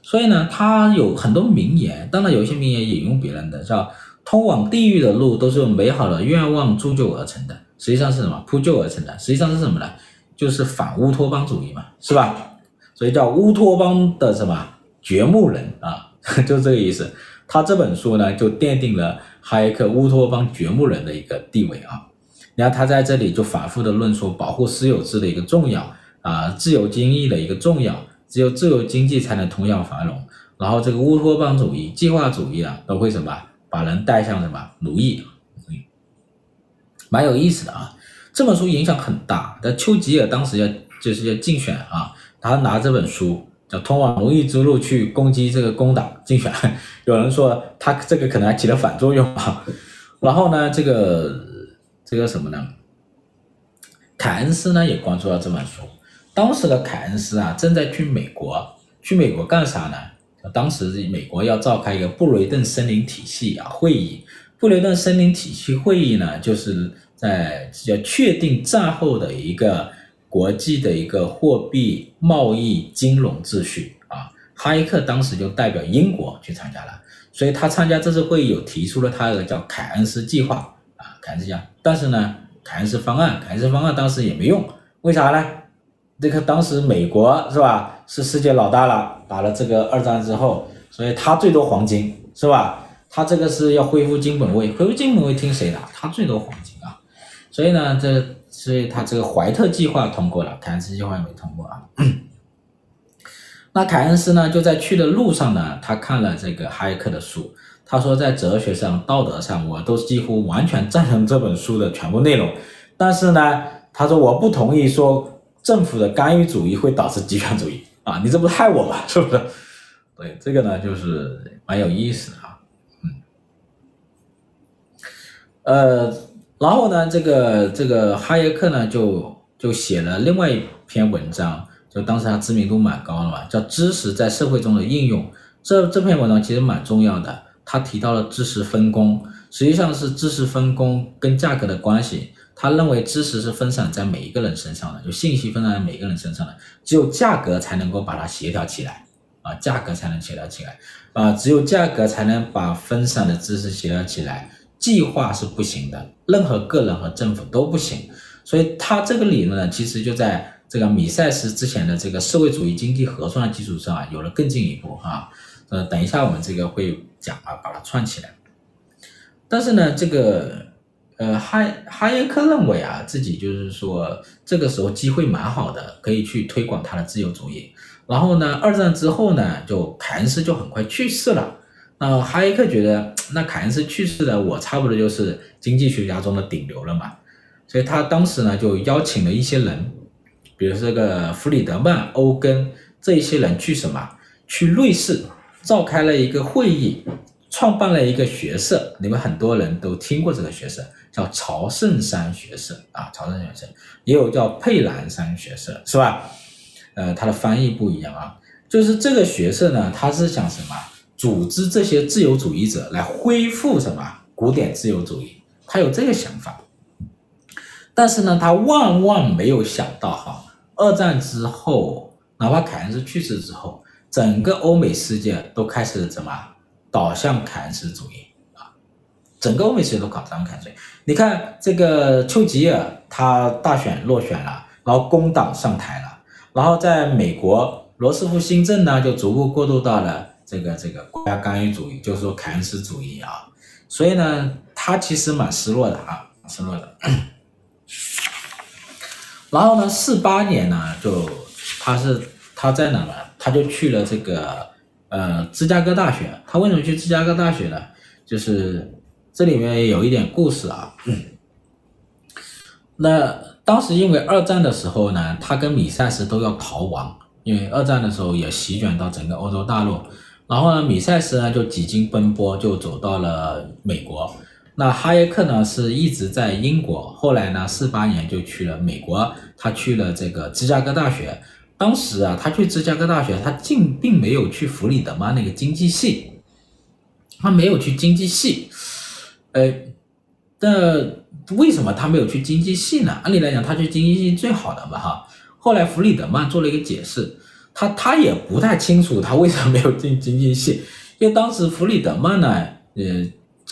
[SPEAKER 1] 所以呢，他有很多名言，当然有一些名言引用别人的，叫“通往地狱的路都是用美好的愿望铸就而成的”，实际上是什么？铺就而成的，实际上是什么呢？就是反乌托邦主义嘛，是吧？所以叫乌托邦的什么掘墓人啊，就这个意思。他这本书呢，就奠定了哈耶克乌托邦掘墓人的一个地位啊。然后他在这里就反复的论述保护私有制的一个重要啊，自由经济的一个重要，只有自由经济才能同样繁荣。然后这个乌托邦主义、计划主义啊，都会什么把人带向什么奴役，蛮有意思的啊。这本书影响很大，但丘吉尔当时要就是要竞选啊，他拿这本书叫《通往奴役之路》去攻击这个工党竞选，有人说他这个可能还起了反作用啊。然后呢，这个。这个什么呢？凯恩斯呢也关注到这本书。当时的凯恩斯啊正在去美国，去美国干啥呢？当时美国要召开一个布雷顿森林体系啊会议。布雷顿森林体系会议呢，就是在要确定战后的一个国际的一个货币、贸易、金融秩序啊。哈耶克当时就代表英国去参加了，所以他参加这次会议有提出了他的叫凯恩斯计划啊。凯恩斯讲，但是呢，凯恩斯方案，凯恩斯方案当时也没用，为啥呢？这个当时美国是吧，是世界老大了，打了这个二战之后，所以他最多黄金是吧？他这个是要恢复金本位，恢复金本位听谁的？他最多黄金啊，所以呢，这所以他这个怀特计划通过了，凯恩斯计划没通过啊。那凯恩斯呢，就在去的路上呢，他看了这个哈耶克的书。他说，在哲学上、道德上，我都几乎完全赞成这本书的全部内容。但是呢，他说我不同意说政府的干预主义会导致极权主义啊！你这不害我吗？是不是？对，这个呢就是蛮有意思的啊。嗯，呃，然后呢，这个这个哈耶克呢就就写了另外一篇文章，就当时他知名度蛮高的嘛，叫《知识在社会中的应用》。这这篇文章其实蛮重要的。他提到了知识分工，实际上是知识分工跟价格的关系。他认为知识是分散在每一个人身上的，就信息分散在每一个人身上的，只有价格才能够把它协调起来啊，价格才能协调起来啊，只有价格才能把分散的知识协调起来。计划是不行的，任何个人和政府都不行。所以他这个理论呢，其实就在这个米塞斯之前的这个社会主义经济核算的基础上啊，有了更进一步啊。呃，等一下我们这个会。讲啊，把它串起来。但是呢，这个呃，哈哈耶克认为啊，自己就是说，这个时候机会蛮好的，可以去推广他的自由主义。然后呢，二战之后呢，就凯恩斯就很快去世了。那哈耶克觉得，那凯恩斯去世了，我差不多就是经济学家中的顶流了嘛。所以他当时呢就邀请了一些人，比如这个弗里德曼、欧根这一些人去什么？去瑞士召开了一个会议，创办了一个学社。你们很多人都听过这个学社，叫朝圣山学社啊，朝圣山学社也有叫佩兰山学社，是吧？呃，它的翻译不一样啊。就是这个学社呢，它是想什么？组织这些自由主义者来恢复什么古典自由主义，他有这个想法。但是呢，他万万没有想到哈，二战之后，哪怕凯恩斯去世之后，整个欧美世界都开始怎么倒向凯恩斯主义啊？整个欧美世界都倒向凯恩斯。你看这个丘吉尔，他大选落选了，然后工党上台了，然后在美国。罗斯福新政呢，就逐步过渡到了这个这个国家干预主义，就是说凯恩斯主义啊，所以呢，他其实蛮失落的啊，失落的。然后呢，四八年呢，就他是他在哪呢？他就去了这个呃芝加哥大学。他为什么去芝加哥大学呢？就是这里面有一点故事啊。那当时因为二战的时候呢，他跟米塞斯都要逃亡。因为二战的时候也席卷到整个欧洲大陆，然后呢，米塞斯呢就几经奔波就走到了美国。那哈耶克呢是一直在英国，后来呢，四八年就去了美国，他去了这个芝加哥大学。当时啊，他去芝加哥大学，他竟并没有去弗里德曼那个经济系，他没有去经济系。呃，那为什么他没有去经济系呢？按理来讲，他去经济系最好的嘛，哈。后来弗里德曼做了一个解释，他他也不太清楚他为什么没有进经济系，因为当时弗里德曼呢，呃，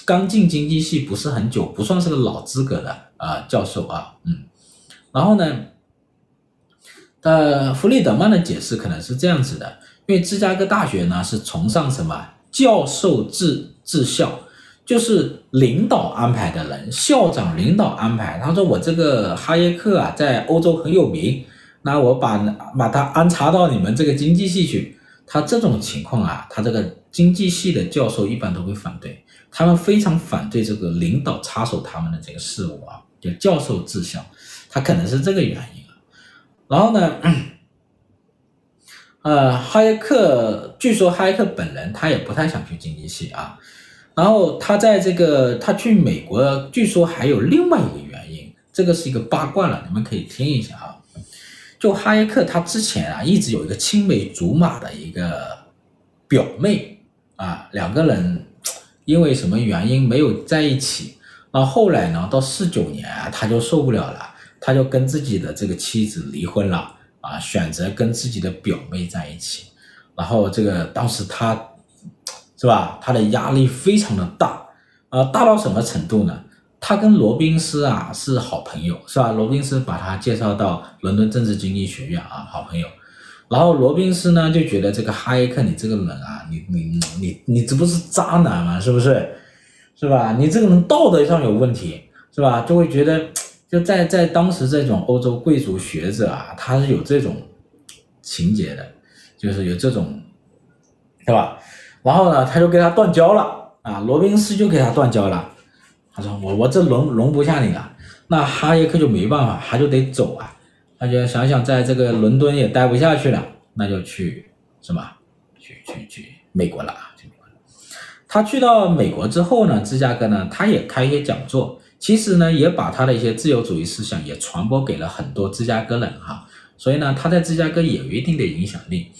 [SPEAKER 1] 刚进经济系不是很久，不算是个老资格的啊、教授啊，嗯，然后呢，呃，弗里德曼的解释可能是这样子的，因为芝加哥大学呢是崇尚什么教授制治校，就是领导安排的人，校长领导安排，他说我这个哈耶克啊，在欧洲很有名。那我把把他安插到你们这个经济系去，他这种情况啊，他这个经济系的教授一般都会反对，他们非常反对这个领导插手他们的这个事务啊，就教授治校，他可能是这个原因啊。然后呢，呃，哈耶克据说哈耶克本人他也不太想去经济系啊，然后他在这个他去美国，据说还有另外一个原因，这个是一个八卦了，你们可以听一下啊。就哈耶克他之前啊，一直有一个青梅竹马的一个表妹啊，两个人因为什么原因没有在一起，那后来呢，到四九年啊，他就受不了了，他就跟自己的这个妻子离婚了啊，选择跟自己的表妹在一起，然后这个当时他是吧，他的压力非常的大。啊，大到什么程度呢？他跟罗宾斯啊是好朋友，是吧？罗宾斯把他介绍到伦敦政治经济学院啊，好朋友。然后罗宾斯呢就觉得这个哈耶克你这个人啊，你你你你这不是渣男吗？是不是？是吧？你这个人道德上有问题，是吧？就会觉得就在在当时这种欧洲贵族学者啊，他是有这种情节的，就是有这种，对吧？然后呢，他就跟他断交了啊，罗宾斯就给他断交了。他说我我这容容不下你了，那哈耶克就没办法，他就得走啊，他就想想在这个伦敦也待不下去了，那就去什么，去去去美国了啊，去美国了。他去到美国之后呢，芝加哥呢，他也开一些讲座，其实呢，也把他的一些自由主义思想也传播给了很多芝加哥人哈，所以呢，他在芝加哥也有一定的影响力。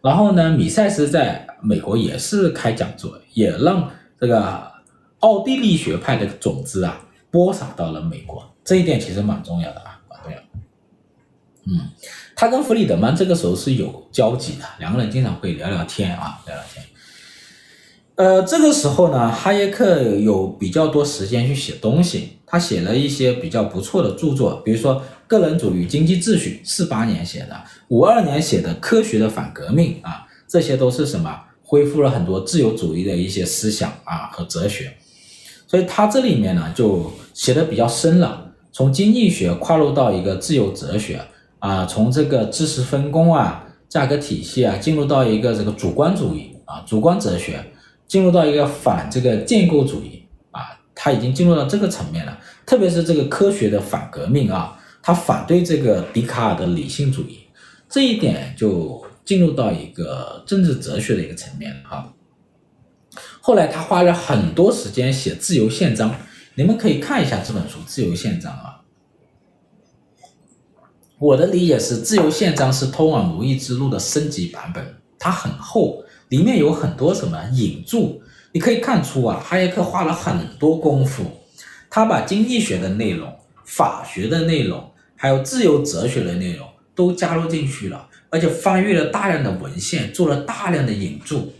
[SPEAKER 1] 然后呢，米塞斯在美国也是开讲座，也让这个。奥地利学派的种子啊，播撒到了美国，这一点其实蛮重要的啊，蛮重要。嗯，他跟弗里德曼这个时候是有交集的，两个人经常会聊聊天啊，聊聊天。呃，这个时候呢，哈耶克有比较多时间去写东西，他写了一些比较不错的著作，比如说《个人主义经济秩序》，四八年写的，五二年写的《科学的反革命》啊，这些都是什么？恢复了很多自由主义的一些思想啊和哲学。所以他这里面呢，就写的比较深了，从经济学跨入到一个自由哲学啊，从这个知识分工啊、价格体系啊，进入到一个这个主观主义啊、主观哲学，进入到一个反这个建构主义啊，他已经进入到这个层面了。特别是这个科学的反革命啊，他反对这个笛卡尔的理性主义，这一点就进入到一个政治哲学的一个层面啊。后来他花了很多时间写《自由宪章》，你们可以看一下这本书《自由宪章》啊。我的理解是，《自由宪章》是通往奴役之路的升级版本，它很厚，里面有很多什么引注，你可以看出啊，哈耶克花了很多功夫，他把经济学的内容、法学的内容，还有自由哲学的内容都加入进去了，而且翻阅了大量的文献，做了大量的引注。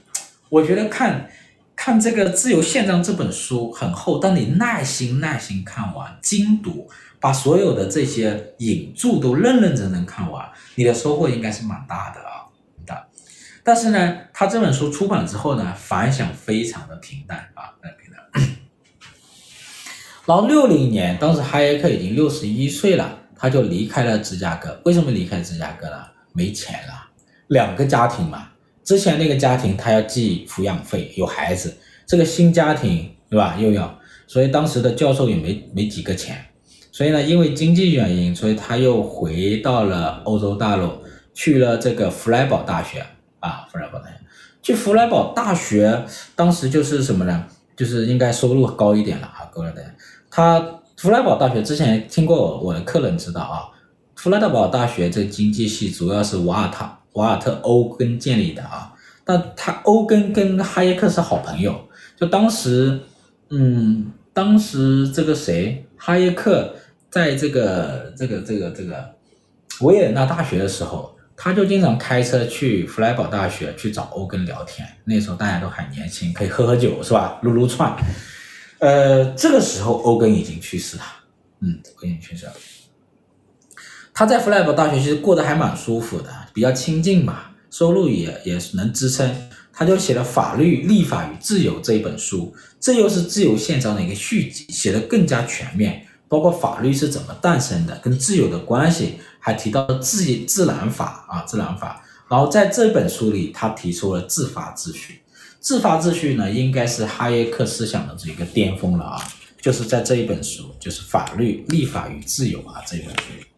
[SPEAKER 1] 我觉得看看这个《自由宪章》这本书很厚，当你耐心耐心看完，精读。把所有的这些引注都认认真真看完，你的收获应该是蛮大的啊，的。但是呢，他这本书出版之后呢，反响非常的平淡啊，平淡。然后六零年，当时哈耶克已经六十一岁了，他就离开了芝加哥。为什么离开芝加哥呢？没钱了，两个家庭嘛。之前那个家庭他要寄抚养费，有孩子，这个新家庭对吧？又要，所以当时的教授也没没几个钱。所以呢，因为经济原因，所以他又回到了欧洲大陆，去了这个弗莱堡大学啊，弗莱堡大学。去弗莱堡大学，当时就是什么呢？就是应该收入高一点了啊，高了点。他弗莱堡大学之前听过我的客人知道啊，弗莱堡大学这经济系主要是瓦尔塔瓦尔特欧根建立的啊，但他欧根跟哈耶克是好朋友，就当时，嗯，当时这个谁，哈耶克。在这个这个这个这个维也纳大学的时候，他就经常开车去弗莱堡大学去找欧根聊天。那时候大家都还年轻，可以喝喝酒，是吧？撸撸串。呃，这个时候欧根已经去世了，嗯，欧根已经去世了。他在弗莱堡大学其实过得还蛮舒服的，比较亲近嘛，收入也也能支撑。他就写了《法律、立法与自由》这一本书，这又是自由宪章的一个续集，写得更加全面。包括法律是怎么诞生的，跟自由的关系，还提到了自自然法啊，自然法。然后在这本书里，他提出了自发秩序。自发秩序呢，应该是哈耶克思想的这一个巅峰了啊，就是在这一本书，就是《法律、立法与自由》啊这本书。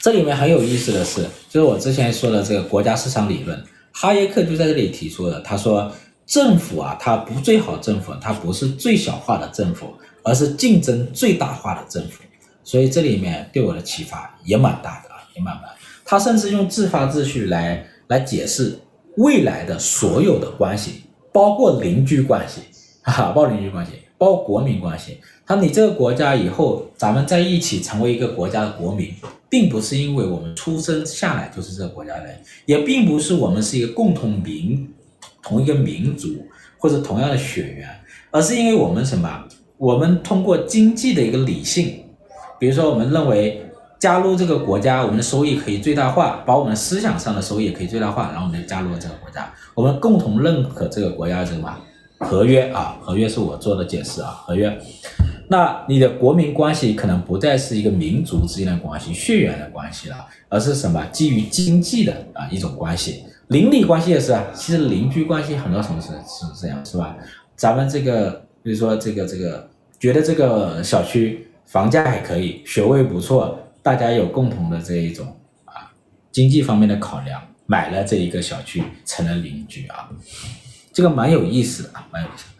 [SPEAKER 1] 这里面很有意思的是，就是我之前说的这个国家市场理论，哈耶克就在这里提出了，他说政府啊，它不最好政府，它不是最小化的政府。而是竞争最大化的政府，所以这里面对我的启发也蛮大的啊，也蛮大。他甚至用自发秩序来来解释未来的所有的关系，包括邻居关系，哈，包括邻居关系，包括国民关系。他你这个国家以后咱们在一起成为一个国家的国民，并不是因为我们出生下来就是这个国家人，也并不是我们是一个共同民同一个民族或者同样的血缘，而是因为我们什么？我们通过经济的一个理性，比如说我们认为加入这个国家，我们的收益可以最大化，把我们思想上的收益也可以最大化，然后我们就加入了这个国家。我们共同认可这个国家的什么合约啊？合约是我做的解释啊，合约。那你的国民关系可能不再是一个民族之间的关系、血缘的关系了，而是什么基于经济的啊一种关系。邻里关系也是啊，其实邻居关系很多城市是这样，是吧？咱们这个。比如说这个这个，觉得这个小区房价还可以，学位不错，大家有共同的这一种啊经济方面的考量，买了这一个小区成了邻居啊，这个蛮有意思的啊，蛮有意思。嗯，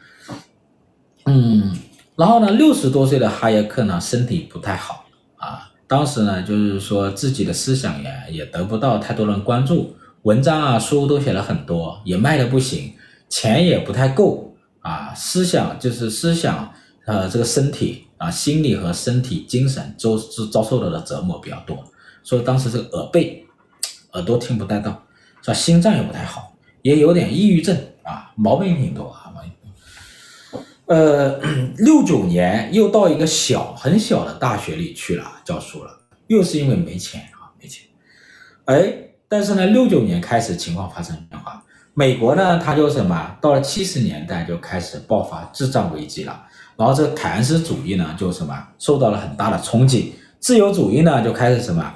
[SPEAKER 1] 然后呢，六十多岁的哈耶克呢，身体不太好啊，当时呢，就是说自己的思想也也得不到太多人关注，文章啊书都写了很多，也卖的不行，钱也不太够。啊，思想就是思想，呃，这个身体啊，心理和身体、精神都是遭受到的折磨比较多，所以当时这个耳背，耳朵听不太到，是吧？心脏也不太好，也有点抑郁症啊，毛病挺多，呃，六九年又到一个小很小的大学里去了教书了，又是因为没钱啊，没钱。哎，但是呢，六九年开始情况发生变化。美国呢，它就什么，到了七十年代就开始爆发滞胀危机了，然后这个凯恩斯主义呢，就什么受到了很大的冲击，自由主义呢就开始什么，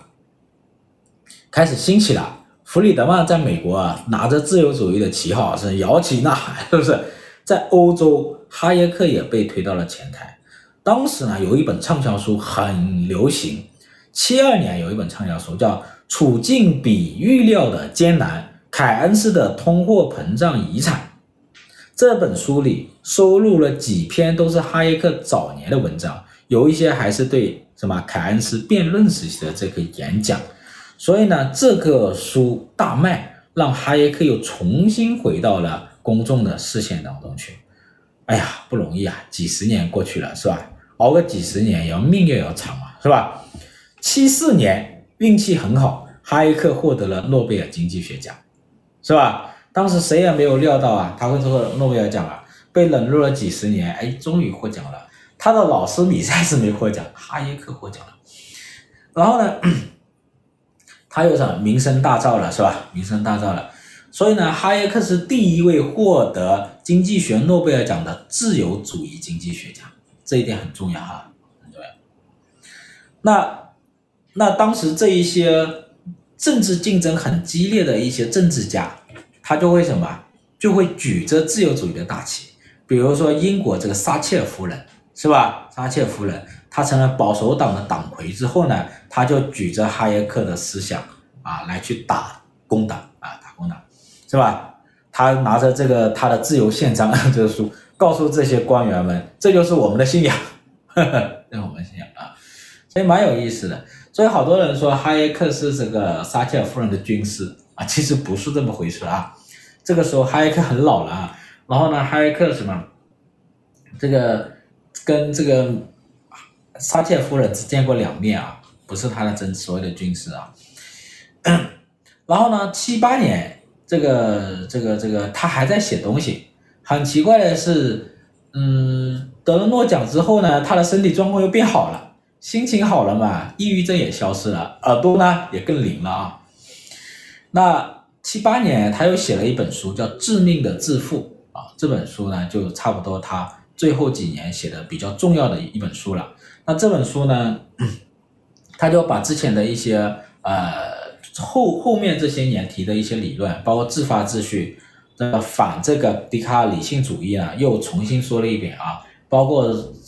[SPEAKER 1] 开始兴起了。弗里德曼在美国啊，拿着自由主义的旗号是摇旗呐喊，是不是？在欧洲，哈耶克也被推到了前台。当时呢，有一本畅销书很流行，七二年有一本畅销书叫《处境比预料的艰难：凯恩斯的通货膨胀遗产》。这本书里收录了几篇都是哈耶克早年的文章，有一些还是对什么凯恩斯辩论时期的这个演讲。所以呢，这个书大卖，让哈耶克又重新回到了公众的视线当中去。哎呀，不容易啊！几十年过去了，是吧？熬个几十年，要命也要长嘛，是吧？七四年运气很好，哈耶克获得了诺贝尔经济学奖，是吧？当时谁也没有料到啊，他会获诺贝尔奖啊！被冷落了几十年，哎，终于获奖了。他的老师米塞斯没获奖，哈耶克获奖了。然后呢，他又什么名声大噪了，是吧？名声大噪了。所以呢，哈耶克是第一位获得经济学诺贝尔奖的自由主义经济学家，这一点很重要哈，很重要。那那当时这一些政治竞争很激烈的一些政治家。他就会什么，就会举着自由主义的大旗，比如说英国这个撒切尔夫人，是吧？撒切尔夫人，她成了保守党的党魁之后呢，她就举着哈耶克的思想啊来去，打工党，是吧？他拿着这个他的自由宪章这个书，告诉这些官员们，这就是我们的信仰，呵呵，这是我们信仰啊，所以蛮有意思的。所以好多人说哈耶克是这个撒切尔夫人的军师。啊，其实不是这么回事啊！这个时候哈耶克很老了啊，然后呢，哈耶克什么，这个跟这个撒切尔夫人只见过两面啊，不是他的真所谓的军师啊。然后呢，七八年，这个这个这个他还在写东西。很奇怪的是，嗯，得了诺奖之后呢，他的身体状况又变好了，心情好了嘛，抑郁症也消失了，耳朵呢也更灵了啊。那七八年，他又写了一本书，叫《致命的致富》啊。这本书呢，就差不多他最后几年写的比较重要的一本书了。那这本书呢，他就把之前的一些呃后后面这些年提的一些理论，包括自发秩序，呃反这个笛卡尔理性主义啊，又重新说了一遍啊。包括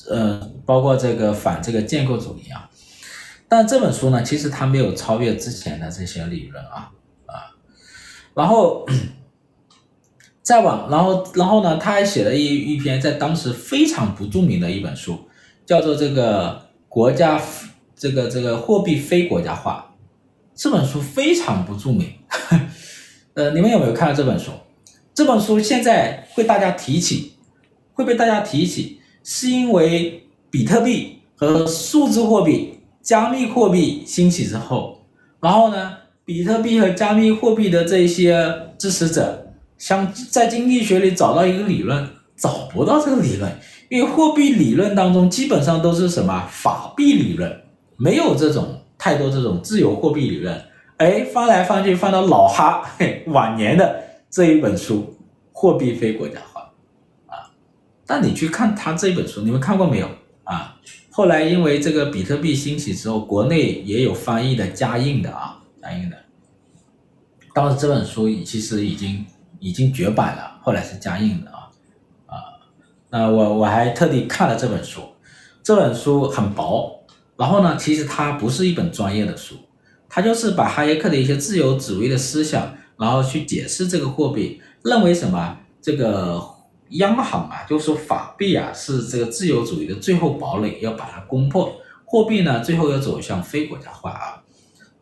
[SPEAKER 1] 呃包括这个反这个建构主义啊。但这本书呢，其实他没有超越之前的这些理论啊啊。然后 再往，然后然后呢，他还写了一一篇在当时非常不著名的一本书，叫做这个国家这个这个货币非国家化。这本书非常不著名，呃，你们有没有看到这本书？这本书现在会大家提起，会被大家提起，是因为比特币和数字货币、加密货币兴起之后，然后呢？比特币和加密货币的这些支持者，想在经济学里找到一个理论，找不到这个理论，因为货币理论当中基本上都是什么法币理论，没有这种太多这种自由货币理论。哎，翻来翻去翻到老哈嘿晚年的这一本书《货币非国家化》啊，但你去看他这本书，你们看过没有啊？后来因为这个比特币兴起之后，国内也有翻译的加印的啊。加印的，当时这本书其实已经已经绝版了，后来是加印的啊啊，那我我还特地看了这本书，这本书很薄，然后呢，其实它不是一本专业的书，它就是把哈耶克的一些自由主义的思想，然后去解释这个货币，认为什么这个央行啊，就是说法币啊是这个自由主义的最后堡垒，要把它攻破，货币呢最后要走向非国家化啊。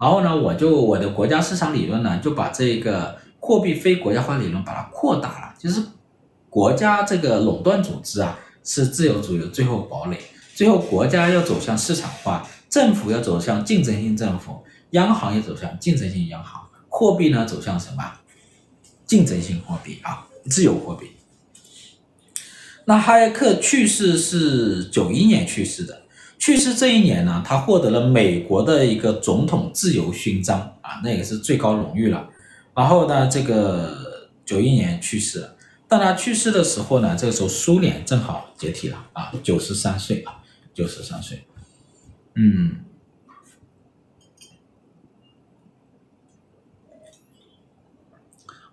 [SPEAKER 1] 然后呢，我就我的国家市场理论呢，就把这个货币非国家化理论把它扩大了，就是国家这个垄断组织啊，是自由主义的最后堡垒，最后国家要走向市场化，政府要走向竞争性政府，央行也走向竞争性央行，货币呢走向什么？竞争性货币啊，自由货币。那哈耶克去世是九一年去世的。去世这一年呢，他获得了美国的一个总统自由勋章啊，那也是最高荣誉了。然后呢，这个九一年去世了。当他去世的时候呢，这个时候苏联正好解体了啊，九十三岁啊，九十三岁。嗯，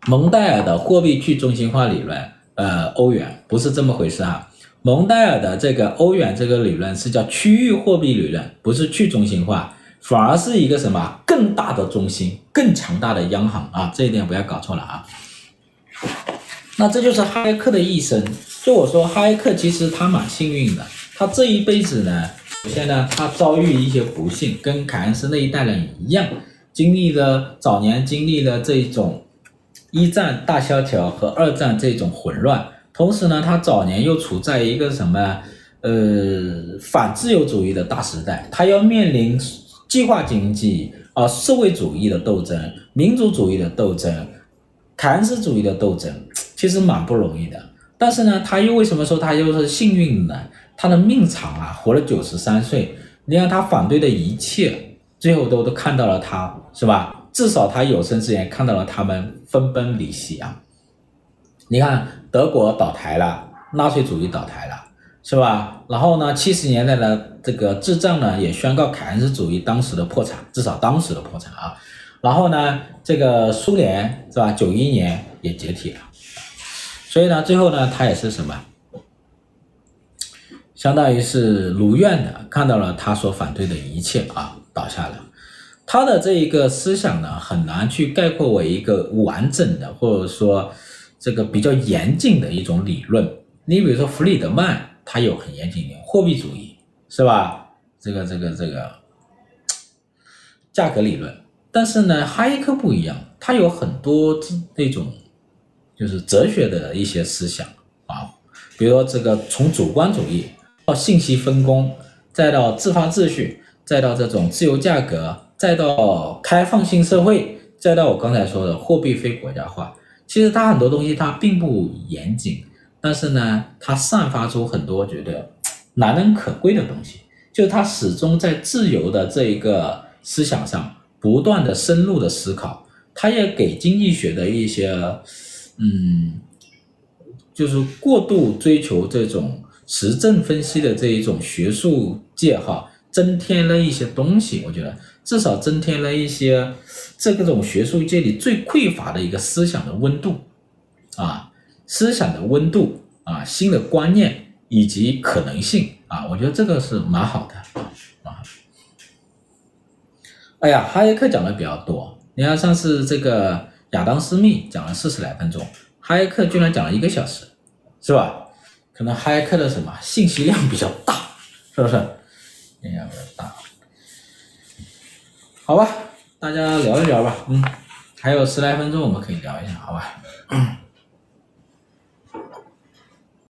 [SPEAKER 1] 蒙代尔的货币去中心化理论，呃欧元，不是这么回事哈。蒙代尔的这个欧元这个理论是叫区域货币理论，不是去中心化，反而是一个什么更大的中心、更强大的央行啊，这一点不要搞错了啊。那这就是哈耶克的一生。就我说，哈耶克其实他蛮幸运的，他这一辈子呢，首先呢，他遭遇一些不幸，跟凯恩斯那一代人一样，经历了早年经历了这种一战大萧条和二战这种混乱。同时呢，他早年又处在一个什么呃反自由主义的大时代，他要面临计划经济啊、社会主义的斗争、民族主义的斗争、凯恩斯主义的斗争，其实蛮不容易的。但是呢，他又为什么说他又是幸运呢？他的命长啊，活了九十三岁。你看他反对的一切，最后都都看到了他，是吧？至少他有生之年看到了他们分崩离析啊。你看，德国倒台了，纳粹主义倒台了，是吧？然后呢，七十年代的这个智障呢，也宣告凯恩斯主义当时的破产，至少当时的破产啊。然后呢，这个苏联是吧？九一年也解体了，所以呢，最后呢，他也是什么？相当于是如愿的看到了他所反对的一切啊，倒下了。他的这一个思想呢，很难去概括为一个完整的，或者说。这个比较严谨的一种理论，你比如说弗里德曼，他有很严谨的货币主义，是吧？这个这个这个价格理论，但是呢，哈耶克不一样，他有很多那种就是哲学的一些思想啊，比如说这个从主观主义到信息分工，再到自发秩序，再到这种自由价格，再到开放性社会，再到我刚才说的货币非国家化。其实它很多东西它并不严谨，但是呢，它散发出很多觉得难能可贵的东西。就是它始终在自由的这一个思想上不断的深入的思考，它也给经济学的一些，嗯，就是过度追求这种实证分析的这一种学术界哈，增添了一些东西。我觉得至少增添了一些。这个种学术界里最匮乏的一个思想的温度，啊，思想的温度啊，新的观念以及可能性啊，我觉得这个是蛮好的啊。哎呀，哈耶克讲的比较多，你看上次这个亚当斯密讲了四十来分钟，哈耶克居然讲了一个小时，是吧？可能嗨客的什么信息量比较大，是不是？信息量比较大，好吧。大家聊一聊吧，嗯，还有十来分钟，我们可以聊一下，好吧？